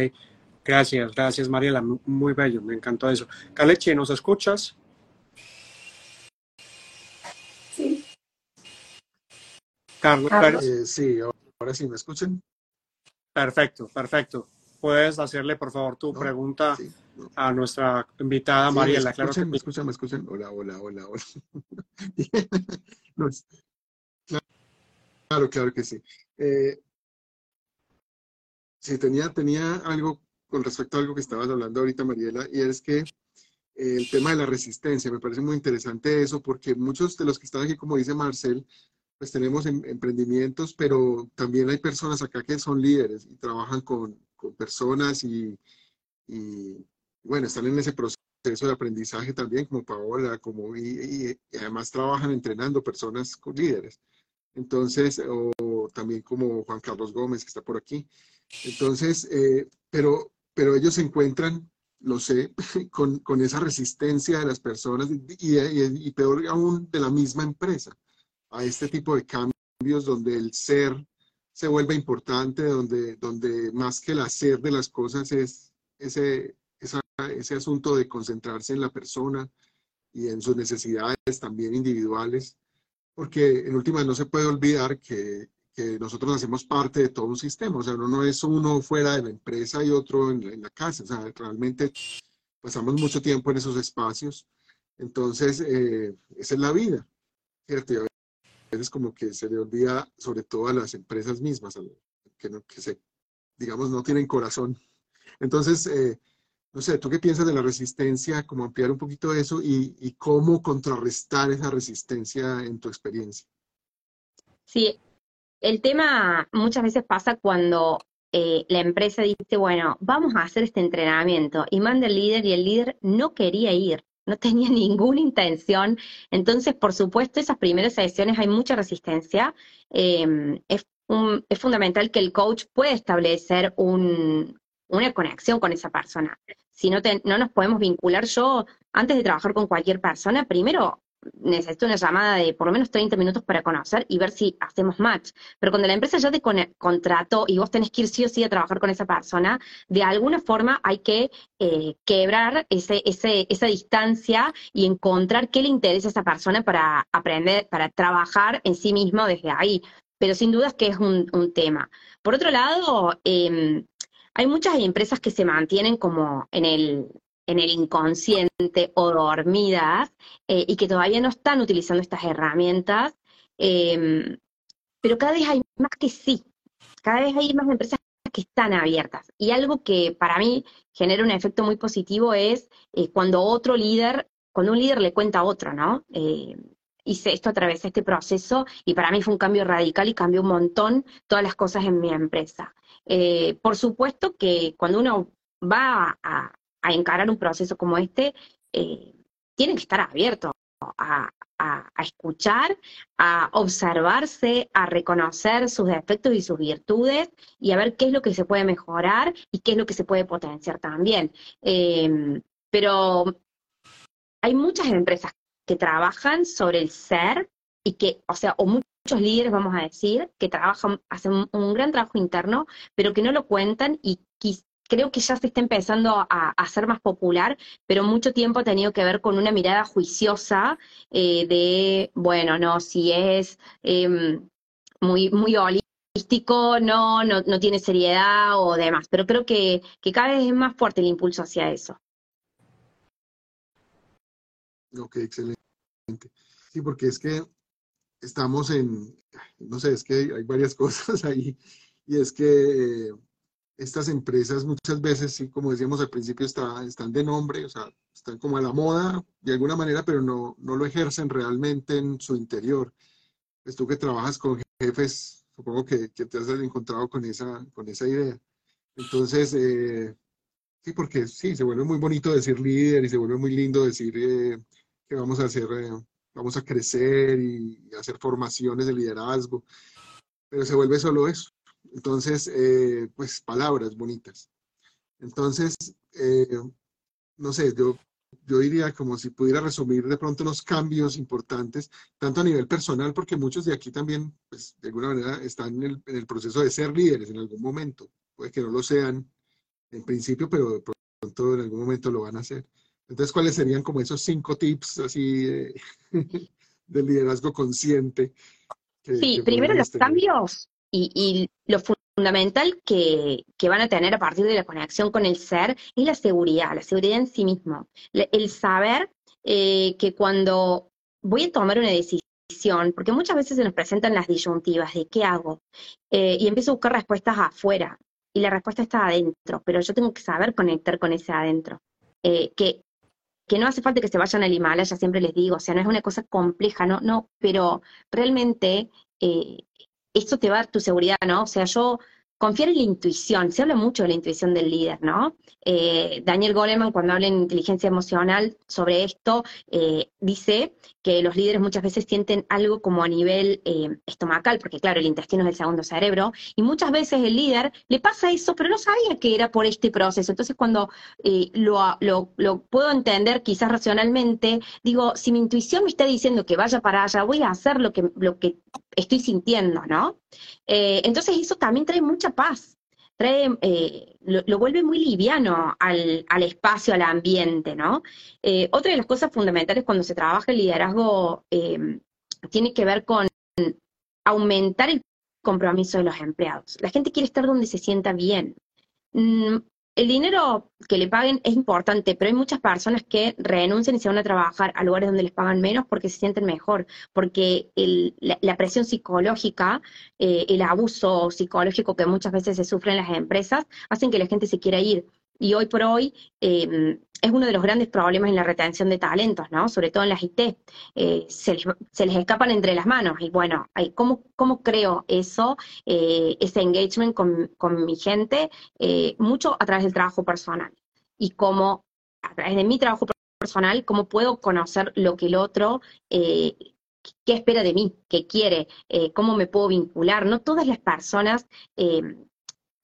Speaker 1: gracias, gracias Mariela, muy bello, me encantó eso. Caleche, ¿nos escuchas?
Speaker 4: Sí.
Speaker 1: Carlos,
Speaker 3: eh, sí, ahora sí, ¿me escuchan?
Speaker 1: Perfecto, perfecto. Puedes hacerle, por favor, tu pregunta a nuestra invitada Mariela.
Speaker 3: Me escuchan, me escuchan, me escuchan. Hola, hola, hola, hola. Claro, claro que sí. Eh, sí, tenía, tenía algo con respecto a algo que estabas hablando ahorita, Mariela, y es que el tema de la resistencia, me parece muy interesante eso, porque muchos de los que están aquí, como dice Marcel, pues tenemos em, emprendimientos, pero también hay personas acá que son líderes y trabajan con, personas y, bueno, están en ese proceso de aprendizaje también, como Paola, como, y además trabajan entrenando personas con líderes. Entonces, o también como Juan Carlos Gómez, que está por aquí. Entonces, eh, pero, pero ellos se encuentran, lo sé, con, con esa resistencia de las personas y, peor aún de la misma empresa a este tipo de cambios donde el ser se vuelve importante, donde, donde más que el hacer de las cosas es ese, ese asunto de concentrarse en la persona y en sus necesidades también individuales porque en última no se puede olvidar que, que, nosotros hacemos parte de todo un sistema, o sea, uno no es uno fuera de la empresa y otro en, la casa, o sea, realmente pasamos mucho tiempo en esos espacios, entonces eh, esa es la vida, ¿cierto? Y a veces como que se le olvida, sobre todo a las empresas mismas, que, no, que se, digamos, no tienen corazón. Entonces, eh, no sé, ¿tú qué piensas de la resistencia? Cómo ampliar un poquito eso y, cómo contrarrestar esa resistencia en tu experiencia.
Speaker 2: Sí, el tema muchas veces pasa cuando eh, la empresa dice, bueno, vamos a hacer este entrenamiento y manda el líder y el líder no quería ir, no tenía ninguna intención. Entonces, por supuesto, esas primeras sesiones hay mucha resistencia. Em, es, es fundamental que el coach pueda establecer un, una conexión con esa persona. Si no, no nos podemos vincular, yo antes de trabajar con cualquier persona, primero necesito una llamada de por lo menos 30 minutos para conocer y ver si hacemos match. Pero cuando la empresa ya te contrató y vos tenés que ir sí o sí a trabajar con esa persona, de alguna forma hay que eh, quebrar ese, ese, esa distancia y encontrar qué le interesa a esa persona para aprender, para trabajar en sí mismo desde ahí. Pero sin duda es que es un, un tema. Por otro lado, eh, hay muchas empresas que se mantienen como en el, en el inconsciente o dormidas eh, y que todavía no están utilizando estas herramientas, em, pero cada vez hay más que sí, cada vez hay más empresas que están abiertas. Y algo que para mí genera un efecto muy positivo es eh, cuando otro líder, cuando un líder le cuenta a otro, ¿no? Eh, hice esto, atravesé este proceso y para mí fue un cambio radical y cambió un montón todas las cosas en mi empresa. Eh, por supuesto que cuando uno va a, encarar un proceso como este, eh, tiene que estar abierto a, escuchar, a observarse, a reconocer sus defectos y sus virtudes y a ver qué es lo que se puede mejorar y qué es lo que se puede potenciar también. Em, pero hay muchas empresas que trabajan sobre el ser y que, o sea, o muchos líderes, vamos a decir, que trabajan, hacen un, gran trabajo interno, pero que no lo cuentan y creo que ya se está empezando a, hacer más popular, pero mucho tiempo ha tenido que ver con una mirada juiciosa eh, de, bueno, no, si es em, muy, muy holístico, no, no, no, tiene seriedad o demás, pero creo que, que cada vez es más fuerte el impulso hacia eso.
Speaker 3: Ok, excelente. Sí, porque es que estamos en, no sé, es que hay varias cosas ahí, y es que estas empresas muchas veces, sí, como decíamos al principio, está, están de nombre, o sea, están como a la moda de alguna manera, pero no, no lo ejercen realmente en su interior. Pues tú que trabajas con jefes, supongo que, que te has encontrado con esa, con esa idea. Entonces, eh, sí, porque sí, se vuelve muy bonito decir líder y se vuelve muy lindo decir eh, que vamos a hacer, eh, vamos a crecer y, hacer formaciones de liderazgo, pero se vuelve solo eso. Entonces, pues palabras bonitas. Entonces, no sé, yo, yo diría como si pudiera resumir de pronto los cambios importantes, tanto a nivel personal, porque muchos de aquí también, pues de alguna manera, están en el, en el proceso de ser líderes en algún momento puede que no lo sean en principio, pero de pronto en algún momento lo van a hacer. Entonces, ¿cuáles serían como esos cinco tips así de, liderazgo consciente?
Speaker 2: sí, primero los cambios y, lo fundamental que, van a tener a partir de la conexión con el ser es la seguridad, la seguridad en sí mismo. El saber eh, que cuando voy a tomar una decisión, porque muchas veces se nos presentan las disyuntivas de qué hago, eh, y empiezo a buscar respuestas afuera, y la respuesta está adentro, pero yo tengo que saber conectar con ese adentro. Eh, que, que no hace falta que se vayan al Himalaya, siempre les digo, o sea, no es una cosa compleja, no, no, pero realmente eh, esto te va a dar tu seguridad, ¿no? O sea, yo confiar en la intuición, se habla mucho de la intuición del líder, ¿no? Eh, Daniel Goleman, cuando habla en inteligencia emocional sobre esto, eh, dice que los líderes muchas veces sienten algo como a nivel eh, estomacal, porque claro, el intestino es el segundo cerebro, y muchas veces el líder le pasa eso, pero no sabía que era por este proceso. Entonces, cuando lo, lo, lo, puedo entender quizás racionalmente, digo, si mi intuición me está diciendo que vaya para allá, voy a hacer lo que, lo que estoy sintiendo, ¿no? entonces, eso también trae mucha paz trae, eh, lo, vuelve muy liviano al, espacio, al ambiente, ¿no? Eh, otra de las cosas fundamentales cuando se trabaja el liderazgo eh, tiene que ver con aumentar el compromiso de los empleados. La gente quiere estar donde se sienta bien. El dinero que le paguen es importante, pero hay muchas personas que renuncian y se van a trabajar a lugares donde les pagan menos porque se sienten mejor, porque la, presión psicológica, eh, el abuso psicológico que muchas veces se sufre en las empresas, hacen que la gente se quiera ir. Y hoy por hoy, eh, es uno de los grandes problemas en la retención de talentos, ¿no? Sobre todo en las IT. Eh, se, les, escapan entre las manos. Y bueno, ¿cómo, cómo creo eso, eh, ese engagement con, mi gente? Eh, mucho a través del trabajo personal. Y cómo, a través de mi trabajo personal, cómo puedo conocer lo que el otro qué espera de mí, qué quiere, cómo me puedo vincular. No todas las personas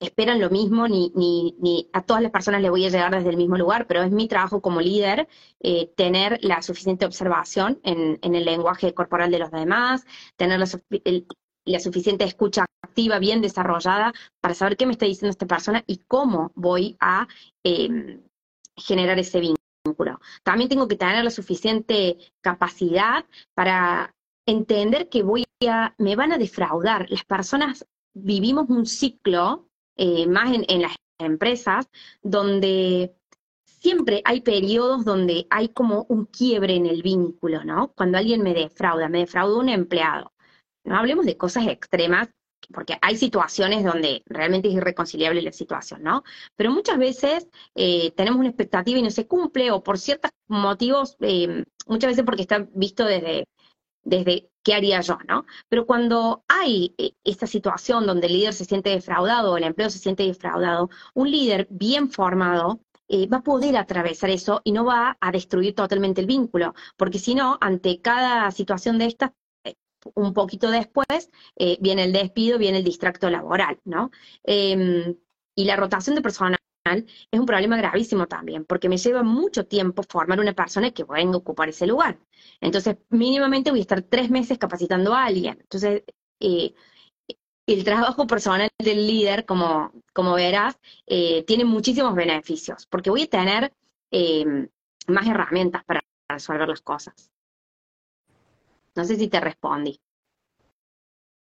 Speaker 2: esperan lo mismo, ni, ni, ni, a todas las personas le voy a llegar desde el mismo lugar, pero es mi trabajo como líder eh, tener la suficiente observación en, el lenguaje corporal de los demás, tener la, suficiente escucha activa, bien desarrollada, para saber qué me está diciendo esta persona y cómo voy a em, generar ese vínculo. También tengo que tener la suficiente capacidad para entender que voy a, me van a defraudar. Las personas vivimos un ciclo eh, más en, las empresas, donde siempre hay periodos donde hay como un quiebre en el vínculo, ¿no? Cuando alguien me defrauda, me defrauda un empleado. No hablemos de cosas extremas, porque hay situaciones donde realmente es irreconciliable la situación, ¿no? Pero muchas veces eh, tenemos una expectativa y no se cumple, o por ciertos motivos, eh, muchas veces porque está visto desde desde qué haría yo, ¿no? Pero cuando hay eh, esta situación donde el líder se siente defraudado o el empleo se siente defraudado, un líder bien formado eh, va a poder atravesar eso y no va a destruir totalmente el vínculo, porque si no, ante cada situación de estas, eh, un poquito después, viene el despido, viene el distracto laboral, ¿no? Em, y la rotación de personal es un problema gravísimo también, porque me lleva mucho tiempo formar una persona que venga a ocupar ese lugar. Entonces, mínimamente voy a estar tres meses capacitando a alguien. Entonces, eh, el trabajo personal del líder, como, como verás, eh, tiene muchísimos beneficios, porque voy a tener em, más herramientas para resolver las cosas. No sé si te respondí.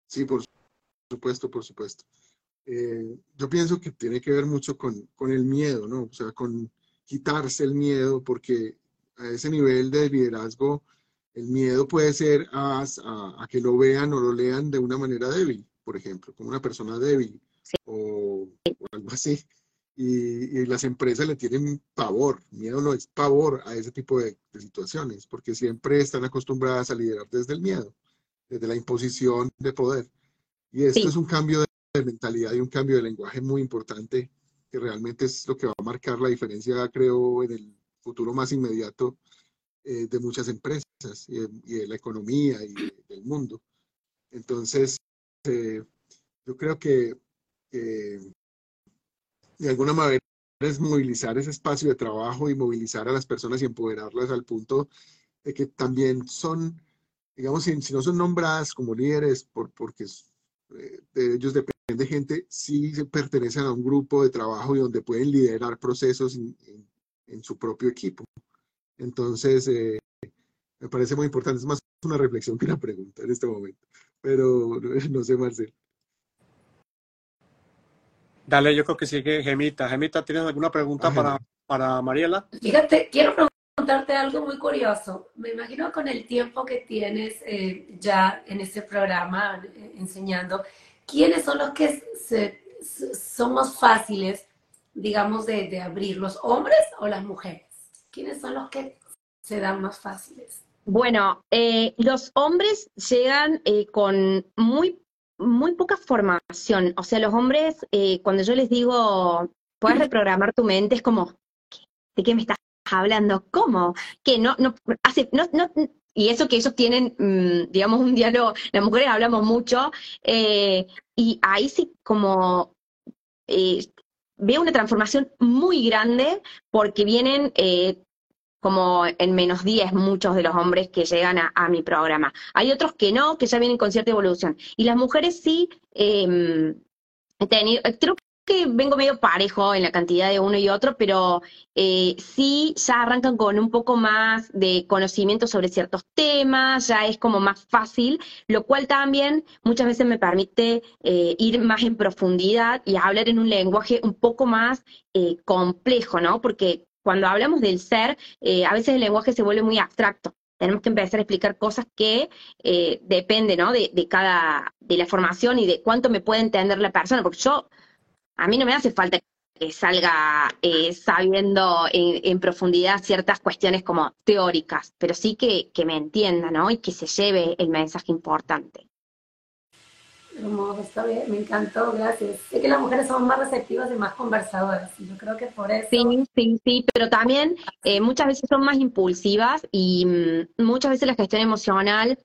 Speaker 3: Sí, por supuesto, por supuesto. Eh, yo pienso que tiene que ver mucho con, con, el miedo, ¿no? O sea, con quitarse el miedo, porque a ese nivel de liderazgo, el miedo puede ser a, a, que lo vean o lo lean de una manera débil, por ejemplo, como una persona débil. o, algo así. Y, las empresas le tienen pavor, miedo no es pavor a ese tipo de, situaciones, porque siempre están acostumbradas a liderar desde el miedo, desde la imposición de poder. Y esto es un cambio de mentalidad y un cambio de lenguaje muy importante, que realmente es lo que va a marcar la diferencia, creo, en el futuro más inmediato eh, de muchas empresas y de, la economía y del mundo. Entonces, eh, yo creo que de alguna manera es movilizar ese espacio de trabajo y movilizar a las personas y empoderarlas al punto de que también son, digamos, si, no son nombradas como líderes por, porque eh, de ellos depende gente, sí pertenecen a un grupo de trabajo y donde pueden liderar procesos en, su propio equipo. Entonces, eh, me parece muy importante, es más una reflexión que una pregunta en este momento, pero no sé, Marcel.
Speaker 1: Dale, yo creo que sigue Gemita. Gemita, ¿tienes alguna pregunta para, para Mariela?
Speaker 4: Fíjate, quiero preguntarte algo muy curioso. Me imagino con el tiempo que tienes eh, ya en este programa eh, enseñando, ¿quiénes son los que son más fáciles, digamos, de, abrir, los hombres o las mujeres? ¿Quiénes son los que se dan más fáciles?
Speaker 2: Bueno, eh, los hombres llegan con muy muy poca formación. O sea, los hombres, eh, cuando yo les digo, puedes reprogramar tu mente, es como, ¿de qué me estás hablando? ¿Cómo? Que no, no, hace, no, no, y eso que ellos tienen, mm, digamos, un diálogo, las mujeres hablamos mucho, eh, y ahí sí como eh, veo una transformación muy grande porque vienen como en menos 10 muchos de los hombres que llegan a, mi programa. Hay otros que no, que ya vienen con cierta evolución. Y las mujeres sí, eh, tenido, creo que vengo medio parejo en la cantidad de uno y otro, pero eh, sí ya arrancan con un poco más de conocimiento sobre ciertos temas, ya es como más fácil, lo cual también muchas veces me permite eh, ir más en profundidad y hablar en un lenguaje un poco más eh, complejo, ¿no? Porque cuando hablamos del ser, eh, a veces el lenguaje se vuelve muy abstracto. Tenemos que empezar a explicar cosas que eh, dependen ¿no? de, cada, de la formación y de cuánto me puede entender la persona, porque yo, a mí no me hace falta que salga eh, sabiendo en, profundidad ciertas cuestiones como teóricas, pero sí que, que me entienda, ¿no? Y que se lleve el mensaje importante.
Speaker 4: Hermoso, está bien, me encantó, gracias. Sé que las mujeres son más receptivas y más conversadoras, y yo creo que por eso... Sí,
Speaker 2: sí, sí, pero también eh, muchas veces son más impulsivas y mm, muchas veces la gestión emocional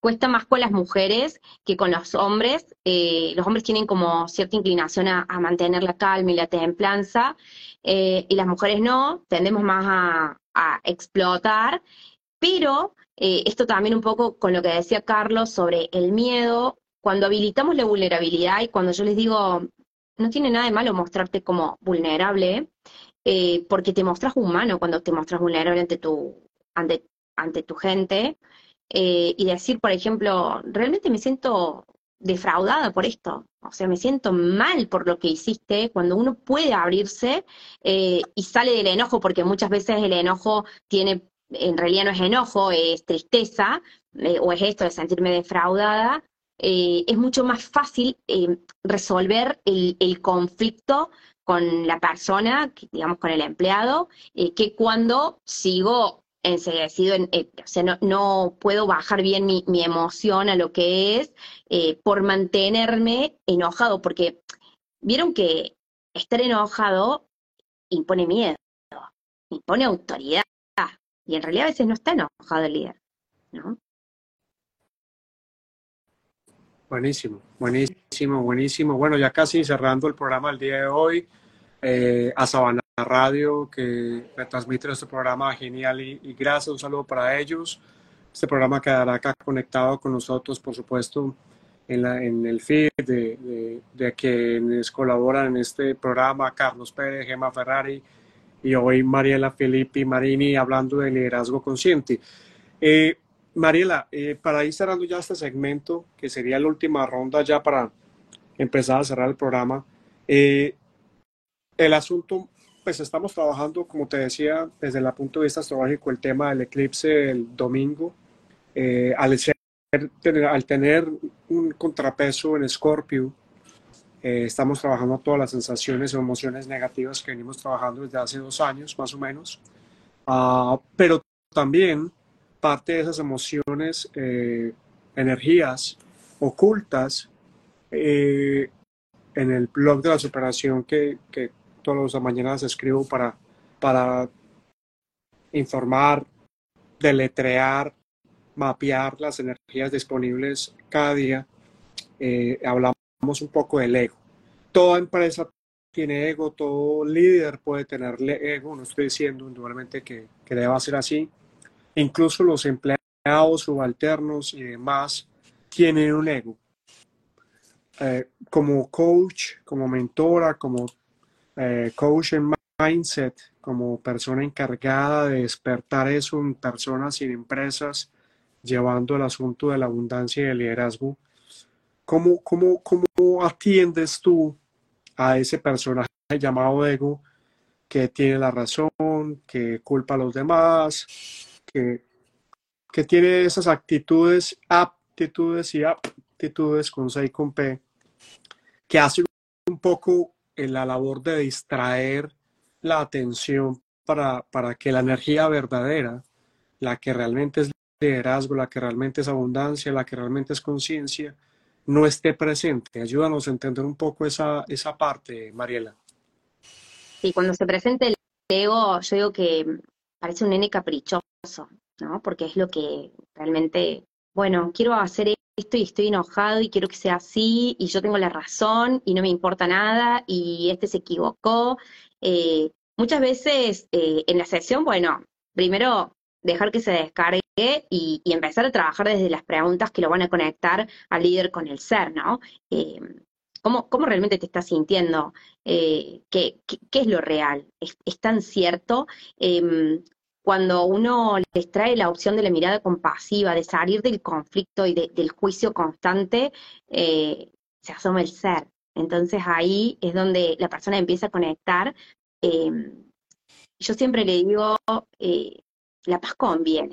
Speaker 2: cuesta más con las mujeres que con los hombres. Eh, los hombres tienen como cierta inclinación a, mantener la calma y la templanza, eh, y las mujeres no, tendemos más a, a explotar, pero esto también un poco con lo que decía Carlos sobre el miedo, cuando habilitamos la vulnerabilidad y cuando yo les digo, no tiene nada de malo mostrarte como vulnerable, eh, porque te mostras humano cuando te mostras vulnerable ante tu, ante, ante tu gente, eh, y decir, por ejemplo, realmente me siento defraudada por esto, o sea, me siento mal por lo que hiciste, cuando uno puede abrirse eh, y sale del enojo, porque muchas veces el enojo tiene, en realidad no es enojo, es tristeza, o es esto de sentirme defraudada, eh, es mucho más fácil eh, resolver el, conflicto con la persona, digamos con el empleado, eh, que cuando sigo enseguecido, en, o sea, no, puedo bajar bien mi, mi, emoción a lo que es por mantenerme enojado, porque vieron que estar enojado impone miedo, impone autoridad, y en realidad a veces no está enojado el líder, ¿no?
Speaker 1: Buenísimo, buenísimo, buenísimo. Bueno, ya casi cerrando el programa del día de hoy, eh, a Sabana Radio, que retransmite este programa genial y, gracias, un saludo para ellos. Este programa quedará acá conectado con nosotros, por supuesto, en, la, en el feed de, de, quienes colaboran en este programa, Carlos Pérez, Gemma Ferrari y hoy Mariela Filippi Marini hablando de liderazgo consciente. Eh, Mariela, eh, para ir cerrando ya este segmento, que sería la última ronda ya para empezar a cerrar el programa, eh, el asunto, pues estamos trabajando, como te decía, desde el punto de vista astrológico, el tema del eclipse del domingo, eh, al, al tener un contrapeso en Escorpio, Eh, estamos trabajando todas las sensaciones o emociones negativas que venimos trabajando desde hace dos años, más o menos. Ah, pero también parte de esas emociones, eh, energías ocultas, eh, en el blog de la superación que, que todas las mañanas escribo para, para informar, deletrear, mapear las energías disponibles cada día, eh, hablamos un poco del ego. Toda empresa tiene ego, todo líder puede tener ego, no estoy diciendo indudablemente que, que deba ser así. Incluso los empleados subalternos y demás tienen un ego. Eh, como coach, como mentora, como eh, coach en mindset, como persona encargada de despertar eso en personas y en empresas, llevando el asunto de la abundancia y el liderazgo, ¿cómo, cómo, cómo atiendes tú a ese personaje llamado ego que tiene la razón, que culpa a los demás, que, que tiene esas actitudes, aptitudes y aptitudes con C y con P, que hace un poco la labor de distraer la atención para, para que la energía verdadera, la que realmente es liderazgo, la que realmente es abundancia, la que realmente es conciencia, no esté presente. Ayúdanos a entender un poco esa, esa parte, Mariela.
Speaker 2: Sí, cuando se presenta el ego, yo digo que parece un nene caprichoso, ¿no? Porque es lo que realmente, bueno, quiero hacer esto y estoy enojado y quiero que sea así y yo tengo la razón y no me importa nada y este se equivocó. Eh, muchas veces eh, en la sesión, bueno, primero dejar que se descargue y, empezar a trabajar desde las preguntas que lo van a conectar al líder con el ser, ¿no? Eh, ¿cómo, realmente te estás sintiendo? ¿qué, es lo real? ¿Es, tan cierto? Cuando uno les trae la opción de la mirada compasiva, de salir del conflicto y del juicio constante, eh, se asoma el ser. Entonces ahí es donde la persona empieza a conectar. Em, yo siempre le digo, eh, la paz conviene,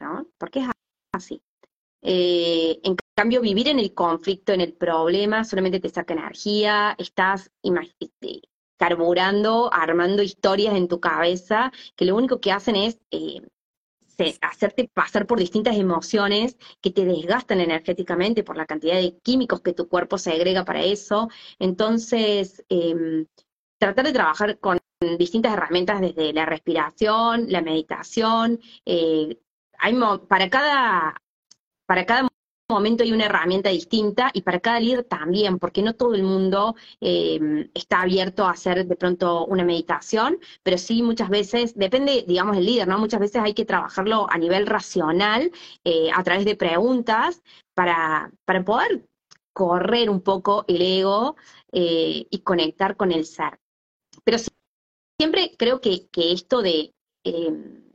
Speaker 2: ¿no? Porque es así. Eh, en cambio, vivir en el conflicto, en el problema, solamente te saca energía, estás carburando, armando historias en tu cabeza, que lo único que hacen es eh, hacerte pasar por distintas emociones que te desgastan energéticamente por la cantidad de químicos que tu cuerpo se agrega para eso. Entonces, em, tratar de trabajar con distintas herramientas desde la respiración, la meditación, eh, hay para cada para cada momento hay una herramienta distinta y para cada líder también, porque no todo el mundo em, está abierto a hacer de pronto una meditación, pero sí muchas veces, depende, digamos, del líder, ¿no? Muchas veces hay que trabajarlo a nivel racional, eh, a través de preguntas, para, para poder correr un poco el ego eh, y conectar con el ser. Pero siempre creo que, que esto de em,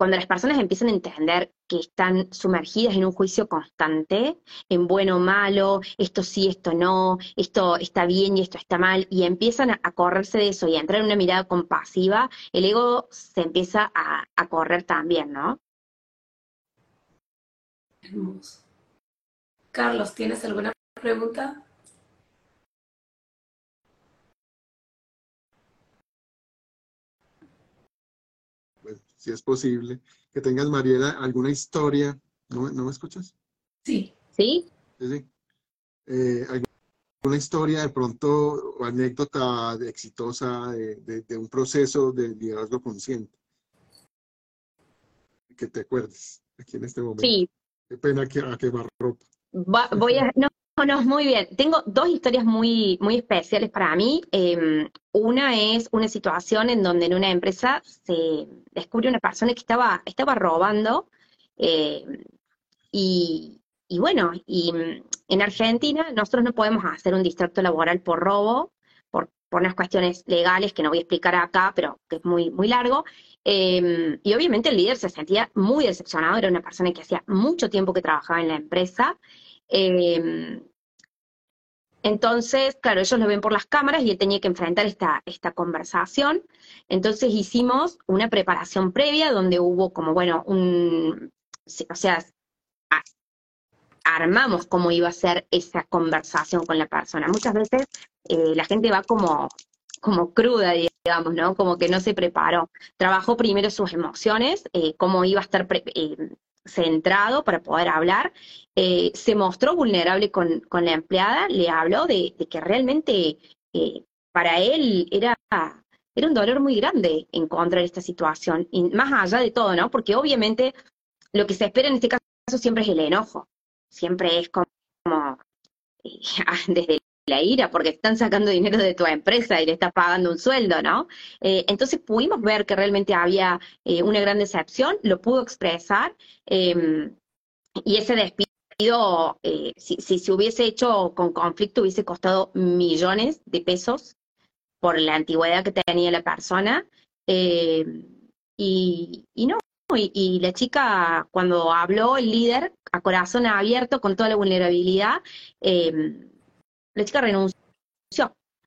Speaker 2: cuando las personas empiezan a entender que están sumergidas en un juicio constante, en bueno o malo, esto sí, esto no, esto está bien y esto está mal, y empiezan a, correrse de eso y a entrar en una mirada compasiva, el ego se empieza a, a correr también, ¿no?
Speaker 4: Hermoso. Carlos, ¿tienes alguna pregunta?
Speaker 3: Si es posible, que tengas, Mariela, alguna historia. ¿No, me escuchas?
Speaker 2: Sí. ¿Sí?
Speaker 3: Sí, eh, ¿Alguna historia de pronto o anécdota exitosa de, un proceso de liderazgo consciente? Que te acuerdes aquí en este momento.
Speaker 2: Sí.
Speaker 3: Qué pena que, a quemar ropa.
Speaker 2: voy a, no, no, muy bien. Tengo dos historias muy, muy especiales para mí. Em, una es una situación en donde en una empresa se descubre una persona que estaba, estaba robando. Em, y, bueno, y mm, en Argentina nosotros no podemos hacer un distracto laboral por robo, por, por unas cuestiones legales que no voy a explicar acá, pero que es muy, muy largo. Em, y obviamente el líder se sentía muy decepcionado, era una persona que hacía mucho tiempo que trabajaba en la empresa. Entonces, claro, ellos lo ven por las cámaras y él tenía que enfrentar esta, esta conversación. Entonces hicimos una preparación previa donde hubo como, bueno, un, o sea, armamos cómo iba a ser esa conversación con la persona. Muchas veces eh, la gente va como, como cruda, digamos, ¿no? Como que no se preparó. Trabajó primero sus emociones, eh, cómo iba a estar eh, centrado para poder hablar. se mostró vulnerable con, la empleada, le habló de, que realmente para él era era un dolor muy grande encontrar esta situación, y más allá de todo, ¿no? Porque obviamente lo que se espera en este caso siempre es el enojo, siempre es como, ah, desde la ira, porque están sacando dinero de tu empresa y le estás pagando un sueldo, ¿no? Eh, entonces pudimos ver que realmente había eh, una gran decepción, lo pudo expresar, em, y ese despido, eh, si, si se hubiese hecho con conflicto, hubiese costado millones de pesos por la antigüedad que tenía la persona. y, y, no, y, la chica, cuando habló el líder, a corazón abierto, con toda la vulnerabilidad, em, la chica renunció.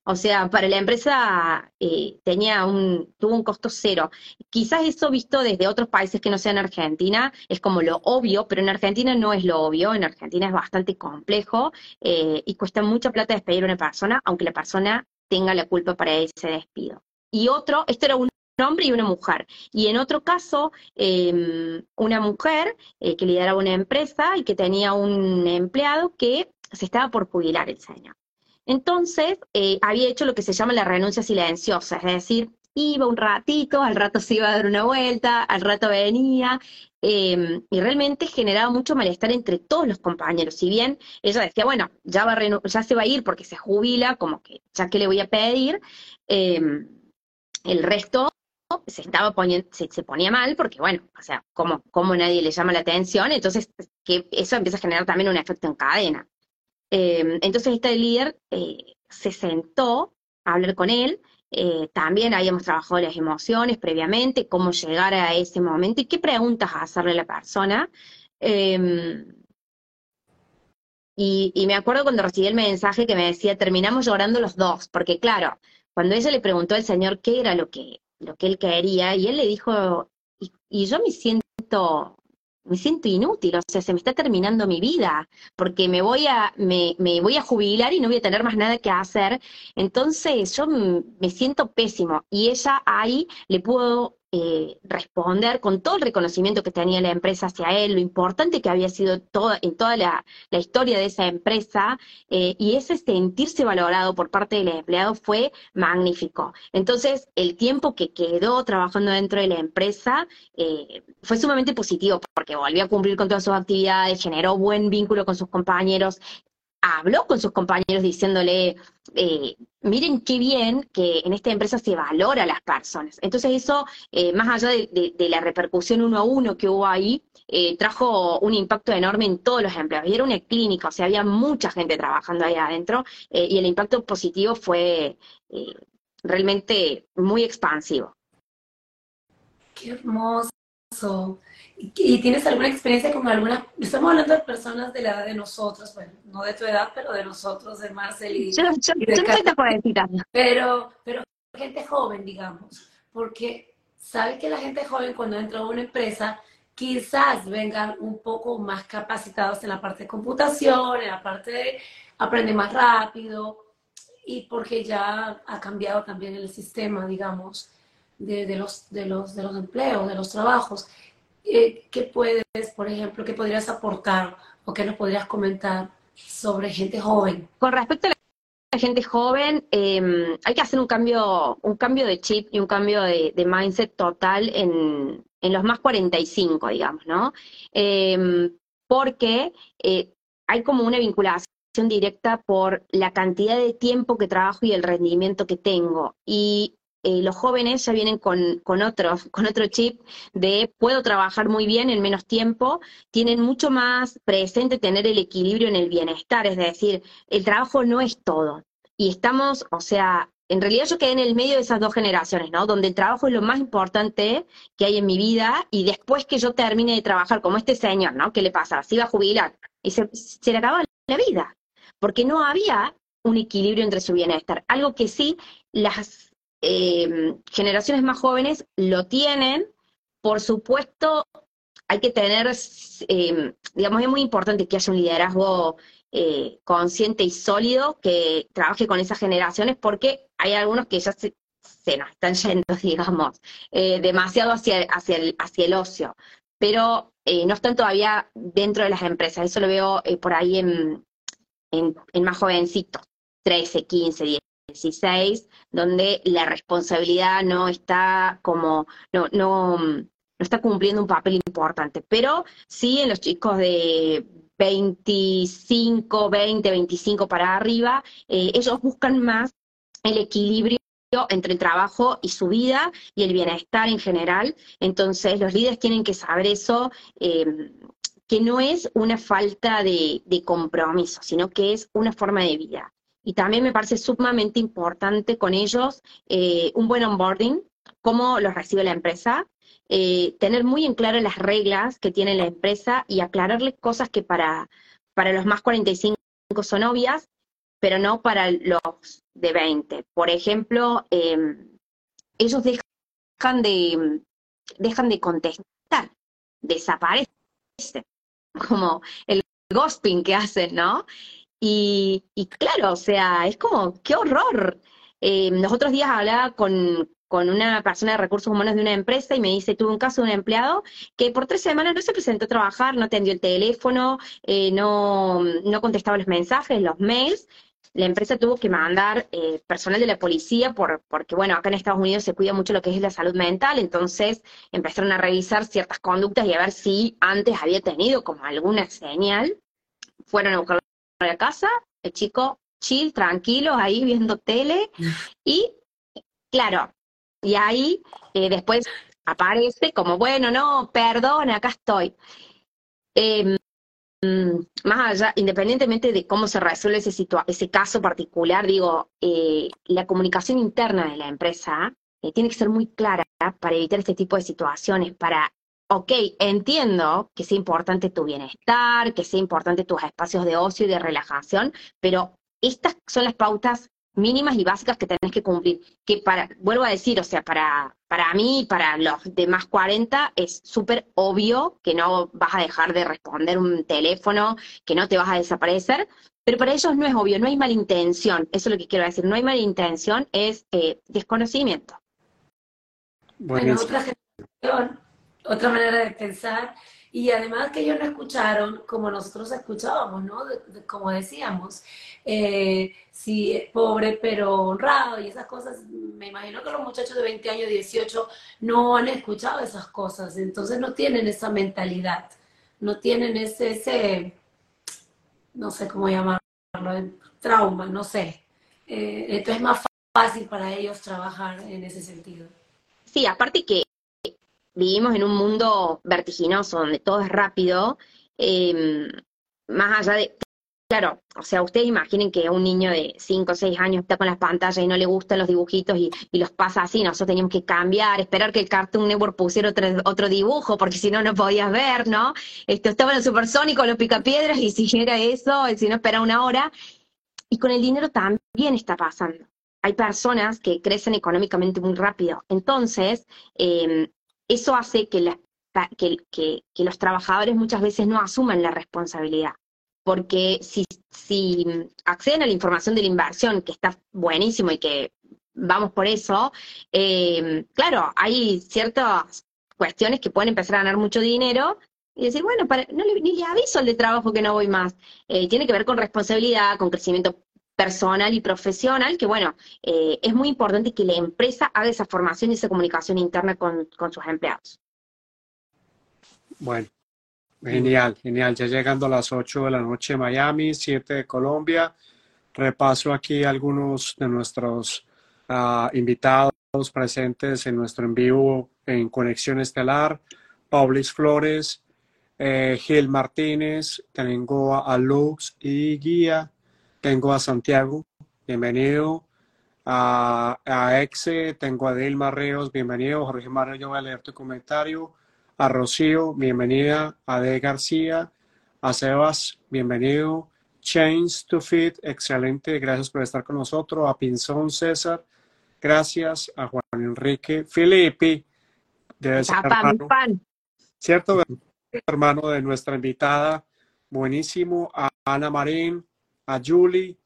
Speaker 2: O sea, para la empresa eh, tenía un, tuvo un costo cero. Quizás eso visto desde otros países que no sean Argentina es como lo obvio, pero en Argentina no es lo obvio. En Argentina es bastante complejo eh, y cuesta mucha plata despedir a una persona, aunque la persona tenga la culpa para ese despido. Y otro, esto era un hombre y una mujer. Y en otro caso, em, una mujer eh, que lideraba una empresa y que tenía un empleado que se estaba por jubilar el señor. Entonces, eh, había hecho lo que se llama la renuncia silenciosa, es decir, iba un ratito, al rato se iba a dar una vuelta, al rato venía, em, y realmente generaba mucho malestar entre todos los compañeros. Si bien ella decía, bueno, ya, va ya se va a ir porque se jubila, como que ya que le voy a pedir, em, el resto se estaba poniendo, se, ponía mal porque, bueno, o sea, como, como nadie le llama la atención, entonces que eso empieza a generar también un efecto en cadena. Em, entonces este líder eh, se sentó a hablar con él, eh, también habíamos trabajado las emociones previamente, cómo llegar a ese momento y qué preguntas hacerle a la persona. Em, y, me acuerdo cuando recibí el mensaje que me decía, terminamos llorando los dos, porque claro, cuando ella le preguntó al Señor qué era lo que, lo que él quería, y él le dijo, y, yo me siento, me siento inútil, o sea, se me está terminando mi vida, porque me voy a, me, me voy a jubilar y no voy a tener más nada que hacer. Entonces yo me siento pésimo. Y ella ahí le pudo eh, responder con todo el reconocimiento que tenía la empresa hacia él, lo importante que había sido todo, en toda la, historia de esa empresa, eh, y ese sentirse valorado por parte del empleado fue magnífico. Entonces, el tiempo que quedó trabajando dentro de la empresa eh, fue sumamente positivo, porque volvió a cumplir con todas sus actividades, generó buen vínculo con sus compañeros, habló con sus compañeros diciéndole, eh, miren qué bien que en esta empresa se valora a las personas. Entonces eso, eh, más allá de, la repercusión uno a uno que hubo ahí, eh, trajo un impacto enorme en todos los empleados. Y era una clínica, o sea, había mucha gente trabajando ahí adentro y el impacto positivo fue realmente muy expansivo.
Speaker 4: Qué hermoso. ¿Y tienes alguna experiencia con alguna? Estamos hablando de personas de la edad de nosotros, bueno, no de tu edad, pero de nosotros, de Marcel y,
Speaker 2: yo, yo, no
Speaker 4: Pero, pero gente joven, digamos, porque sabe que la gente joven cuando entra a una empresa quizás vengan un poco más capacitados en la parte de computación, en la parte de aprender más rápido, y porque ya ha cambiado también el sistema, digamos, de, los, de, los, de los empleos, de los trabajos. Eh, ¿qué puedes, por ejemplo, qué podrías aportar o qué nos podrías comentar sobre gente joven?
Speaker 2: Con respecto a la gente joven, em, hay que hacer un cambio, un cambio de chip y un cambio de, mindset total en, los más 45, digamos, ¿no? Em, porque eh, hay como una vinculación directa por la cantidad de tiempo que trabajo y el rendimiento que tengo. Y eh, los jóvenes ya vienen con, con, otro, con otro chip de puedo trabajar muy bien en menos tiempo, tienen mucho más presente tener el equilibrio en el bienestar, es decir, el trabajo no es todo. Y estamos, o sea, en realidad yo quedé en el medio de esas dos generaciones, ¿no? Donde el trabajo es lo más importante que hay en mi vida y después que yo termine de trabajar, como este señor, ¿no? ¿Qué le pasa? Se iba a jubilar y se, se le acababa la vida, porque no había un equilibrio entre su bienestar. Algo que sí las eh, generaciones más jóvenes lo tienen, por supuesto, hay que tener, eh, digamos, es muy importante que haya un liderazgo eh, consciente y sólido que trabaje con esas generaciones porque hay algunos que ya se, nos están yendo, digamos, demasiado hacia, hacia, el, hacia el ocio, pero no están todavía dentro de las empresas. Eso lo veo por ahí en, más jovencitos, 13, 15, 16, donde la responsabilidad no está como, no, no, no está cumpliendo un papel importante, pero sí en los chicos de 25, 20, 25 para arriba, eh, ellos buscan más el equilibrio entre el trabajo y su vida y el bienestar en general. Entonces, los líderes tienen que saber eso, eh, que no es una falta de, compromiso, sino que es una forma de vida. Y también me parece sumamente importante con ellos eh, un buen onboarding, cómo los recibe la empresa, eh, tener muy en claro las reglas que tiene la empresa y aclararle cosas que para, para los más 45 son obvias, pero no para los de 20. Por ejemplo, em, ellos dejan de, dejan de contestar, desaparecen como el ghosting que hacen, ¿no? Y, claro, o sea, es como, qué horror. Eh, los otros días hablaba con, una persona de recursos humanos de una empresa y me dice, tuve un caso de un empleado que por tres semanas no se presentó a trabajar, no atendió el teléfono, eh, no, no contestaba los mensajes, los mails, la empresa tuvo que mandar eh, personal de la policía por, porque, bueno, acá en Estados Unidos se cuida mucho lo que es la salud mental, entonces empezaron a revisar ciertas conductas y a ver si antes había tenido como alguna señal. Fueron a buscarlo a la casa, el chico chill, tranquilo, ahí viendo tele, y claro, y ahí eh, después aparece como, bueno, no, perdón, acá estoy. Em, más allá, independientemente de cómo se resuelve ese, ese caso particular, digo, eh, la comunicación interna de la empresa eh, tiene que ser muy clara para evitar este tipo de situaciones, para, ok, entiendo que sea importante tu bienestar, que sea importante tus espacios de ocio y de relajación, pero estas son las pautas mínimas y básicas que tenés que cumplir. Que para, vuelvo a decir, o sea, para, para mí y para los demás 40 es súper obvio que no vas a dejar de responder un teléfono, que no te vas a desaparecer, pero para ellos no es obvio, no hay malintención, eso es lo que quiero decir, no hay malintención, es eh, desconocimiento.
Speaker 4: Bueno, otra generación, otra manera de pensar y además que ellos no escucharon como nosotros escuchábamos, ¿no? como decíamos, eh, sí, pobre pero honrado y esas cosas. Me imagino que los muchachos de 20 años, 18, no han escuchado esas cosas, entonces no tienen esa mentalidad, no tienen ese, ese no sé cómo llamarlo, trauma, no sé. Eh, entonces es más fácil para ellos trabajar en ese sentido.
Speaker 2: Sí, aparte que vivimos en un mundo vertiginoso donde todo es rápido, em, más allá de, claro, o sea, ustedes imaginen que un niño de 5 o 6 años está con las pantallas y no le gustan los dibujitos y, los pasa así, nosotros teníamos que cambiar, esperar que el Cartoon Network pusiera otro, otro dibujo, porque si no, no podías ver, ¿no? Esto, estaba en supersónico, los picapiedras, y si era eso, si no, espera una hora. Y con el dinero también está pasando hay personas que crecen económicamente muy rápido. Entonces, eh, eso hace que, los trabajadores muchas veces no asuman la responsabilidad, porque si, acceden a la información de la inversión, que está buenísimo y que vamos por eso, eh, claro, hay ciertas cuestiones que pueden empezar a ganar mucho dinero y decir, bueno, no ni le aviso al de trabajo que no voy más. Eh, tiene que ver con responsabilidad, con crecimiento personal y profesional, que bueno, eh, es muy importante que la empresa haga esa formación y esa comunicación interna con, sus empleados.
Speaker 1: Bueno, genial, genial. Ya llegando a las 8 de la noche en Miami, 7 de Colombia. Repaso aquí algunos de nuestros ah, invitados presentes en nuestro en vivo en Conexión Estelar. Paulis Flores, eh, Gil Martínez, tengo a Lux y Guía, tengo a Santiago, bienvenido. A, a Exe, tengo a Dilma Ríos, bienvenido. Jorge Mario, yo voy a leer tu comentario. A Rocío, bienvenida. A D. García, a Sebas, bienvenido. Change to Fit, excelente, gracias por estar con nosotros. A Pinzón César, gracias. A Juan Enrique Felipe, debe ser
Speaker 2: pan, pan.
Speaker 1: ¿Cierto? hermano de nuestra invitada, buenísimo, a Ana Marín, a Julie,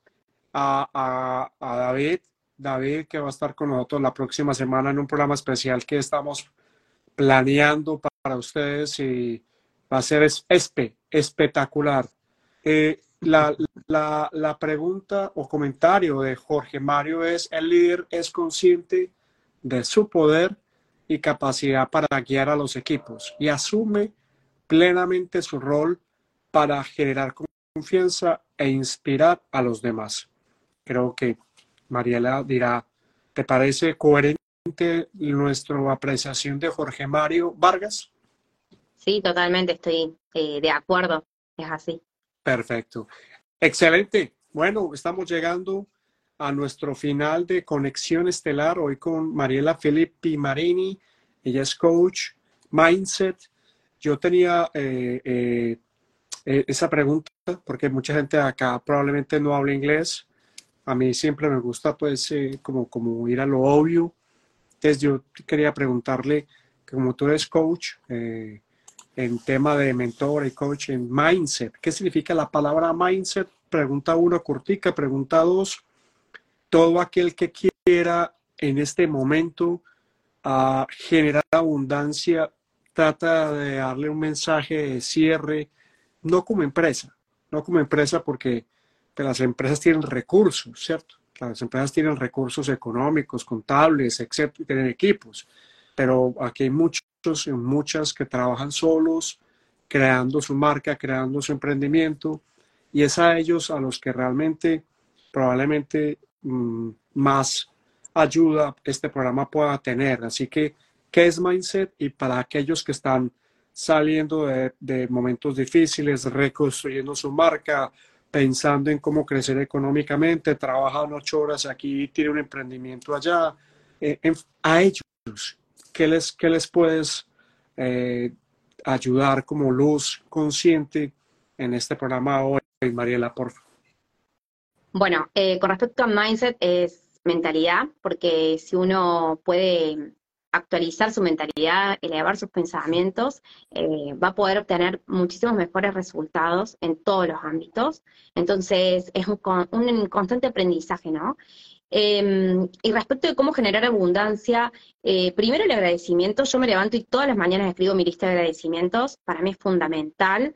Speaker 1: a, a, David, David que va a estar con nosotros la próxima semana en un programa especial que estamos planeando para ustedes y va a ser espe, espectacular. Eh, la, la, la, pregunta o comentario de Jorge Mario es, el líder es consciente de su poder y capacidad para guiar a los equipos y asume plenamente su rol para generar confianza e inspirar a los demás. Creo que Mariela dirá, ¿te parece coherente nuestra apreciación de Jorge Mario Vargas?
Speaker 2: Sí, totalmente estoy eh, de acuerdo, es así.
Speaker 1: Perfecto. Excelente. Bueno, estamos llegando a nuestro final de Conexión Estelar, hoy con Mariela Filippi Marini, ella es coach, mindset. Yo tenía eh, eh, eh, esa pregunta porque mucha gente acá probablemente no habla inglés. A mí siempre me gusta pues como, como ir a lo obvio. Entonces yo quería preguntarle, como tú eres coach, en tema de mentor y coach en mindset, ¿qué significa la palabra mindset? Pregunta uno, cortica. Pregunta dos, todo aquel que quiera en este momento ah, generar abundancia, trata de darle un mensaje de cierre, no como empresa, no como empresa porque pues, las empresas tienen recursos, ¿cierto? Las empresas tienen recursos económicos, contables, etcétera, tienen equipos, pero aquí hay muchos, muchas que trabajan solos, creando su marca, creando su emprendimiento, y es a ellos a los que realmente probablemente Mm, más ayuda este programa pueda tener. Así que, ¿qué es Mindset? Y para aquellos que están saliendo de, momentos difíciles, reconstruyendo su marca, pensando en cómo crecer económicamente, trabajan ocho horas aquí, tiene un emprendimiento allá, eh, a ellos, ¿qué les, qué les puedes eh, ayudar como luz consciente en este programa hoy, Mariela, por favor?
Speaker 2: Bueno, eh, con respecto a mindset es mentalidad, porque si uno puede actualizar su mentalidad, elevar sus pensamientos, eh, va a poder obtener muchísimos mejores resultados en todos los ámbitos. Entonces, es un, constante aprendizaje, ¿no? Em, y respecto de cómo generar abundancia, eh, primero el agradecimiento. Yo me levanto y todas las mañanas escribo mi lista de agradecimientos. Para mí es fundamental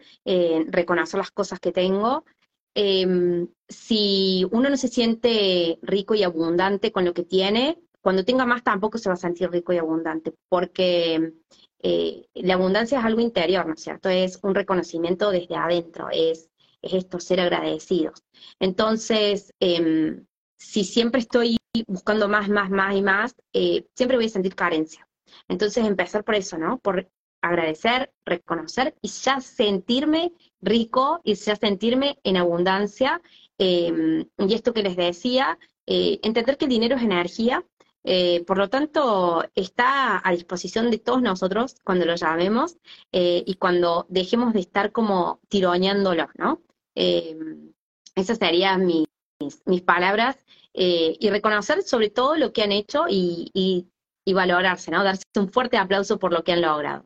Speaker 2: reconocer las cosas que tengo. Em, si uno no se siente rico y abundante con lo que tiene, cuando tenga más tampoco se va a sentir rico y abundante, porque eh, la abundancia es algo interior, ¿no es cierto? Es un reconocimiento desde adentro, es, es esto, ser agradecidos. Entonces, em, si siempre estoy buscando más, más, más y más, eh, siempre voy a sentir carencia. Entonces, empezar por eso, ¿no? Por agradecer, reconocer y ya sentirme rico y ya sentirme en abundancia. Em, y esto que les decía, eh, entender que el dinero es energía, eh, por lo tanto, está a disposición de todos nosotros cuando lo llamemos eh, y cuando dejemos de estar como tironeándolo, ¿no? Em, esas serían mis, mis palabras y reconocer sobre todo lo que han hecho y, y valorarse, ¿no? Darse un fuerte aplauso por lo que han logrado.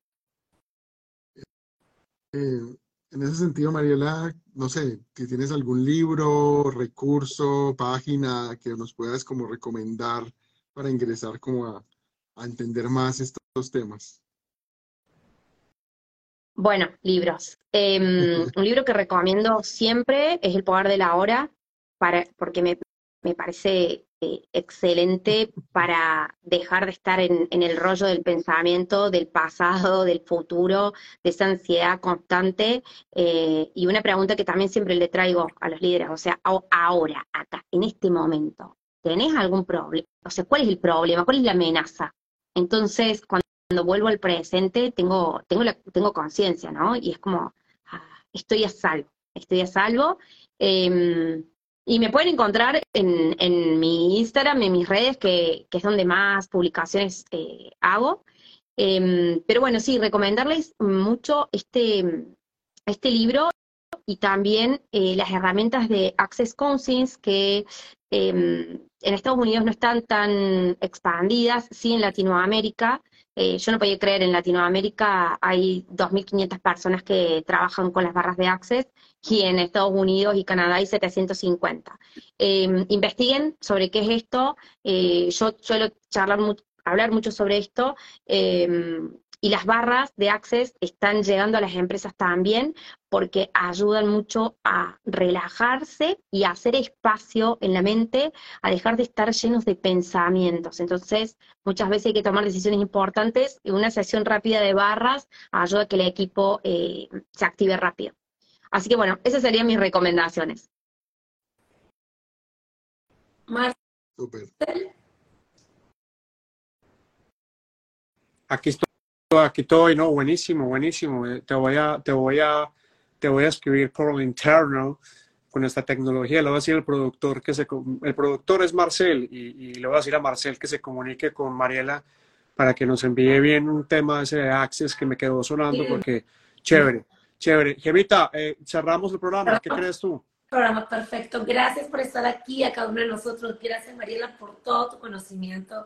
Speaker 3: Eh, en ese sentido, Mariela, no sé, si tienes algún libro, recurso, página que nos puedas como recomendar para ingresar como a, entender más estos temas.
Speaker 2: Bueno, libros. Em, un libro que recomiendo siempre es El Poder de la Hora, para, porque me, me parece eh, excelente para dejar de estar en, el rollo del pensamiento, del pasado, del futuro, de esa ansiedad constante. Eh, y una pregunta que también siempre le traigo a los líderes, o sea, ahora, acá, en este momento, ¿tenés algún problema? O sea, ¿cuál es el problema? ¿Cuál es la amenaza? Entonces, cuando vuelvo al presente, tengo, tengo, tengo conciencia, ¿no? Y es como, ah, estoy a salvo, estoy a salvo. Em, y me pueden encontrar en, en mi Instagram, en mis redes, que, que es donde más publicaciones eh, hago. Em, pero bueno, sí, recomendarles mucho este, este libro y también eh, las herramientas de Access Counseling que em, en Estados Unidos no están tan expandidas, sí en Latinoamérica, eh, yo no podía creer, en Latinoamérica hay 2.500 personas que trabajan con las barras de Access y en Estados Unidos y Canadá hay 750. Em, investiguen sobre qué es esto. Eh, yo suelo charlar hablar mucho sobre esto. Y las barras de Access están llegando a las empresas también porque ayudan mucho a relajarse y a hacer espacio en la mente, a dejar de estar llenos de pensamientos. Entonces, muchas veces hay que tomar decisiones importantes y una sesión rápida de barras ayuda a que el equipo eh, se active rápido. Así que bueno, esas serían mis recomendaciones.
Speaker 1: Aquí estoy aquí estoy, no, buenísimo, buenísimo. Eh, te voy a, te voy a, te voy a escribir por lo interno con esta tecnología. Le voy a decir al productor que se, el productor es Marcel y, le voy a decir a Marcel que se comunique con Mariela para que nos envíe bien un tema ese de Access que me quedó sonando porque chévere, chévere. Gemita, eh, cerramos el programa. ¿Qué crees tú?
Speaker 4: Programa perfecto. Gracias por estar aquí a cada uno de nosotros. Gracias, Mariela, por todo tu conocimiento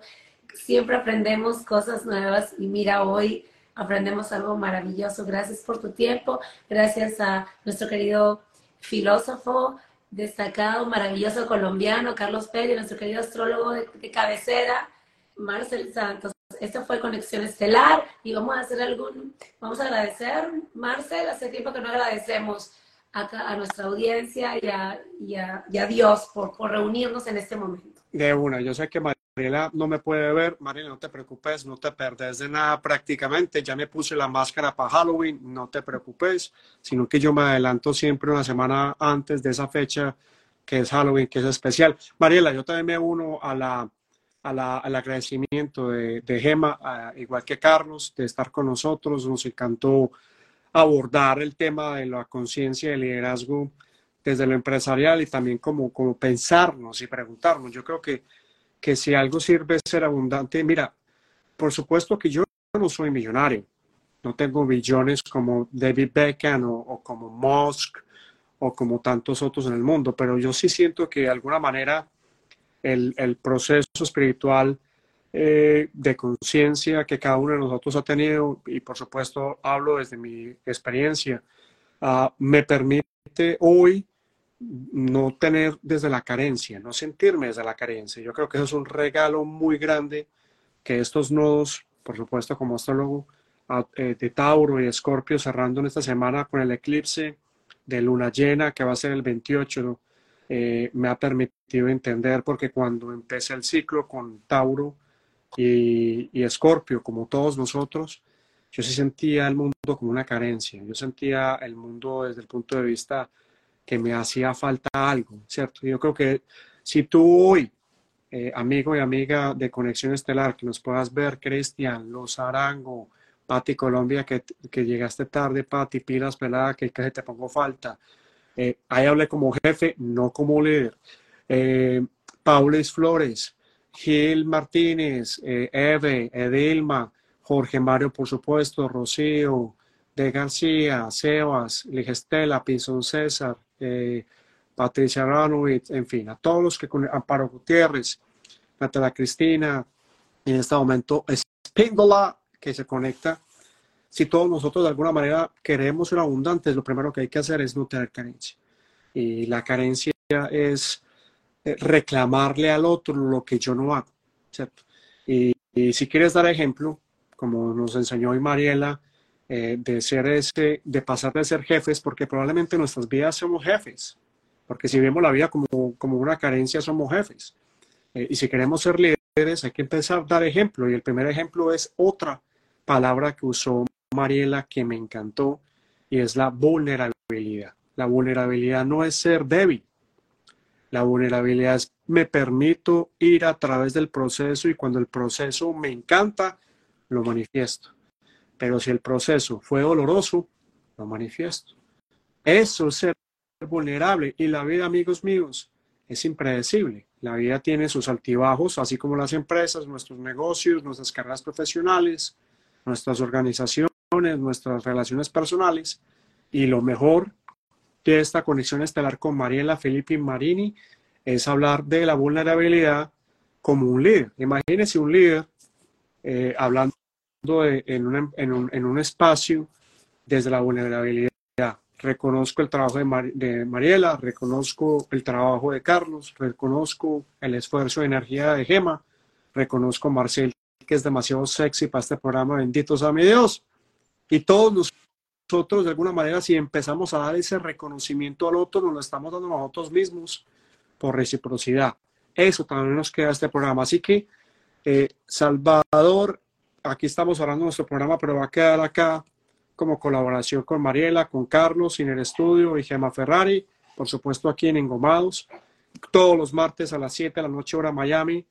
Speaker 4: siempre aprendemos cosas nuevas y mira, hoy aprendemos algo maravilloso. Gracias por tu tiempo, gracias a nuestro querido filósofo destacado, maravilloso colombiano, Carlos Pérez, nuestro querido astrólogo de, cabecera, Marcel Santos. Esto fue Conexión Estelar y vamos a hacer algún, vamos a agradecer, Marcel, hace tiempo que no agradecemos a, a nuestra audiencia y a, y a, Dios por, por reunirnos en este momento.
Speaker 1: De una, yo sé que Mariela no me puede ver, Mariela, no te preocupes, no te perdes de nada prácticamente, ya me puse la máscara para Halloween, no te preocupes, sino que yo me adelanto siempre una semana antes de esa fecha que es Halloween, que es especial. Mariela, yo también me uno a la, al agradecimiento de, de Gema, igual que Carlos, de estar con nosotros, nos encantó abordar el tema de la conciencia y el liderazgo desde lo empresarial y también como, como pensarnos y preguntarnos. Yo creo que que si algo sirve ser abundante. Mira, por supuesto que yo no soy millonario, no tengo billones como David Beckham o, como Musk o como tantos otros en el mundo, pero yo sí siento que de alguna manera el, proceso espiritual eh, de conciencia que cada uno de nosotros ha tenido, y por supuesto hablo desde mi experiencia, ah, me permite hoy no tener desde la carencia, no sentirme desde la carencia. Yo creo que eso es un regalo muy grande que estos nodos, por supuesto, como astrólogo eh, de Tauro y Escorpio, cerrando en esta semana con el eclipse de luna llena, que va a ser el 28, eh, me ha permitido entender, porque cuando empecé el ciclo con Tauro y, Escorpio, como todos nosotros, yo sí sentía el mundo como una carencia. Yo sentía el mundo desde el punto de vista que me hacía falta algo, ¿cierto? Yo creo que si tú hoy, eh, amigo y amiga de Conexión Estelar, que nos puedas ver, Cristian, Los Arango, Pati Colombia, que, que llegaste tarde, Pati, pilas pelada, que casi te pongo falta. Eh, ahí hablé como jefe, no como líder. Eh, Paulis Flores, Gil Martínez, eh, Eve, Edilma, Jorge Mario, por supuesto, Rocío, De García, Sebas, Ligestela, Pinzón César, eh, Patricia Ranowitz, en fin, a todos los que con Amparo Gutiérrez, Natalia Cristina, en este momento Espíndola, que se conecta. Si todos nosotros de alguna manera queremos ser abundantes, lo primero que hay que hacer es no tener carencia. Y la carencia es eh, reclamarle al otro lo que yo no hago, ¿cierto? Y, y si quieres dar ejemplo, como nos enseñó hoy Mariela, eh, de ser ese, de pasar de ser jefes, porque probablemente en nuestras vidas somos jefes, porque si vemos la vida como, como una carencia, somos jefes. Eh, y si queremos ser líderes, hay que empezar a dar ejemplo, y el primer ejemplo es otra palabra que usó Mariela que me encantó, y es la vulnerabilidad. La vulnerabilidad no es ser débil. La vulnerabilidad es me permito ir a través del proceso y cuando el proceso me encanta, lo manifiesto. Pero si el proceso fue doloroso, lo manifiesto. Eso es ser vulnerable. Y la vida, amigos míos, es impredecible. La vida tiene sus altibajos, así como las empresas, nuestros negocios, nuestras carreras profesionales, nuestras organizaciones, nuestras relaciones personales. Y lo mejor de esta conexión estelar con Mariela Felipe Marini es hablar de la vulnerabilidad como un líder. Imagínense un líder eh, hablando en, un, un, espacio desde la vulnerabilidad. Reconozco el trabajo de, de, Mariela, reconozco el trabajo de Carlos, reconozco el esfuerzo de energía de Gema, reconozco a Marcel, que es demasiado sexy para este programa, benditos a mi Dios. Y todos nosotros, de alguna manera, si empezamos a dar ese reconocimiento al otro, nos lo estamos dando nosotros mismos por reciprocidad. Eso también nos queda este programa. Así que, eh, Salvador, aquí estamos hablando de nuestro programa, pero va a quedar acá como colaboración con Mariela, con Carlos, en el estudio y Gemma Ferrari, por supuesto aquí en Engomados, todos los martes a las 7 de la noche hora Miami,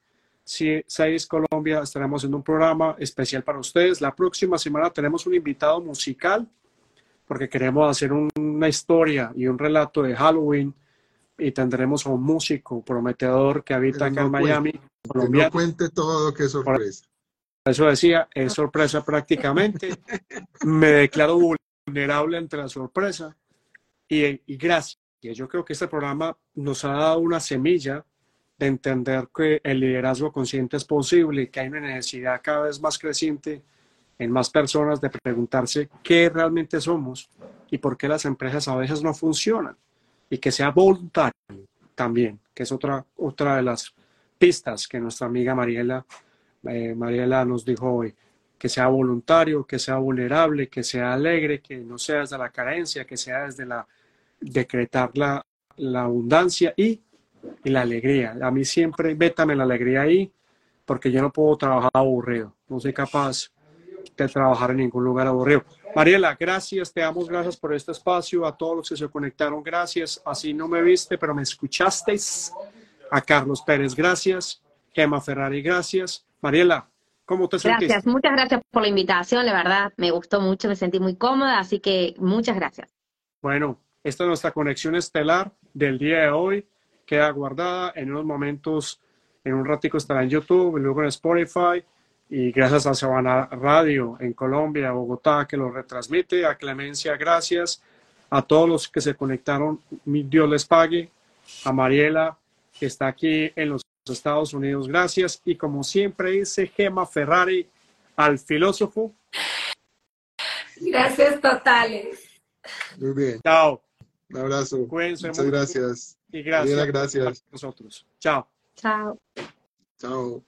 Speaker 1: 6 Colombia, estaremos haciendo un programa especial para ustedes. La próxima semana tenemos un invitado musical porque queremos hacer una historia y un relato de Halloween y tendremos a un músico prometedor que habita acá en Miami.
Speaker 3: Que no cuente todo, que sorpresa.
Speaker 1: Eso decía, es sorpresa prácticamente. Me declaro vulnerable ante la sorpresa. Y, y gracias. Yo creo que este programa nos ha dado una semilla de entender que el liderazgo consciente es posible y que hay una necesidad cada vez más creciente en más personas de preguntarse qué realmente somos y por qué las empresas a veces no funcionan y que sea voluntario también, que es otra, otra de las pistas que nuestra amiga Mariela, eh, Mariela nos dijo hoy, que sea voluntario, que sea vulnerable, que sea alegre, que no sea desde la carencia, que sea desde la decretar la, abundancia y, la alegría. A mí siempre, vétame la alegría ahí, porque yo no puedo trabajar aburrido, no soy capaz de trabajar en ningún lugar aburrido. Mariela, gracias, te damos gracias por este espacio, a todos los que se conectaron, gracias. Así no me viste, pero me escuchasteis. A Carlos Pérez, gracias. Gemma Ferrari, gracias. Mariela, ¿cómo te
Speaker 2: sentiste? Gracias, muchas gracias por la invitación, la verdad, me gustó mucho, me sentí muy cómoda, así que muchas gracias.
Speaker 1: Bueno, esta es nuestra conexión estelar del día de hoy, queda guardada en unos momentos, en un ratico estará en YouTube, luego en Spotify y gracias a Sabana Radio en Colombia, Bogotá, que lo retransmite, a Clemencia, gracias, a todos los que se conectaron, Dios les pague, a Mariela, que está aquí en los Estados Unidos, gracias, y como siempre dice Gema Ferrari, al filósofo.
Speaker 4: Gracias totales.
Speaker 3: Muy bien.
Speaker 1: Chao.
Speaker 3: Un abrazo.
Speaker 1: Cuídense
Speaker 3: Muchas gracias.
Speaker 1: Y gracias.
Speaker 3: gracias.
Speaker 1: A nosotros. Chao.
Speaker 2: Chao.
Speaker 3: Chao.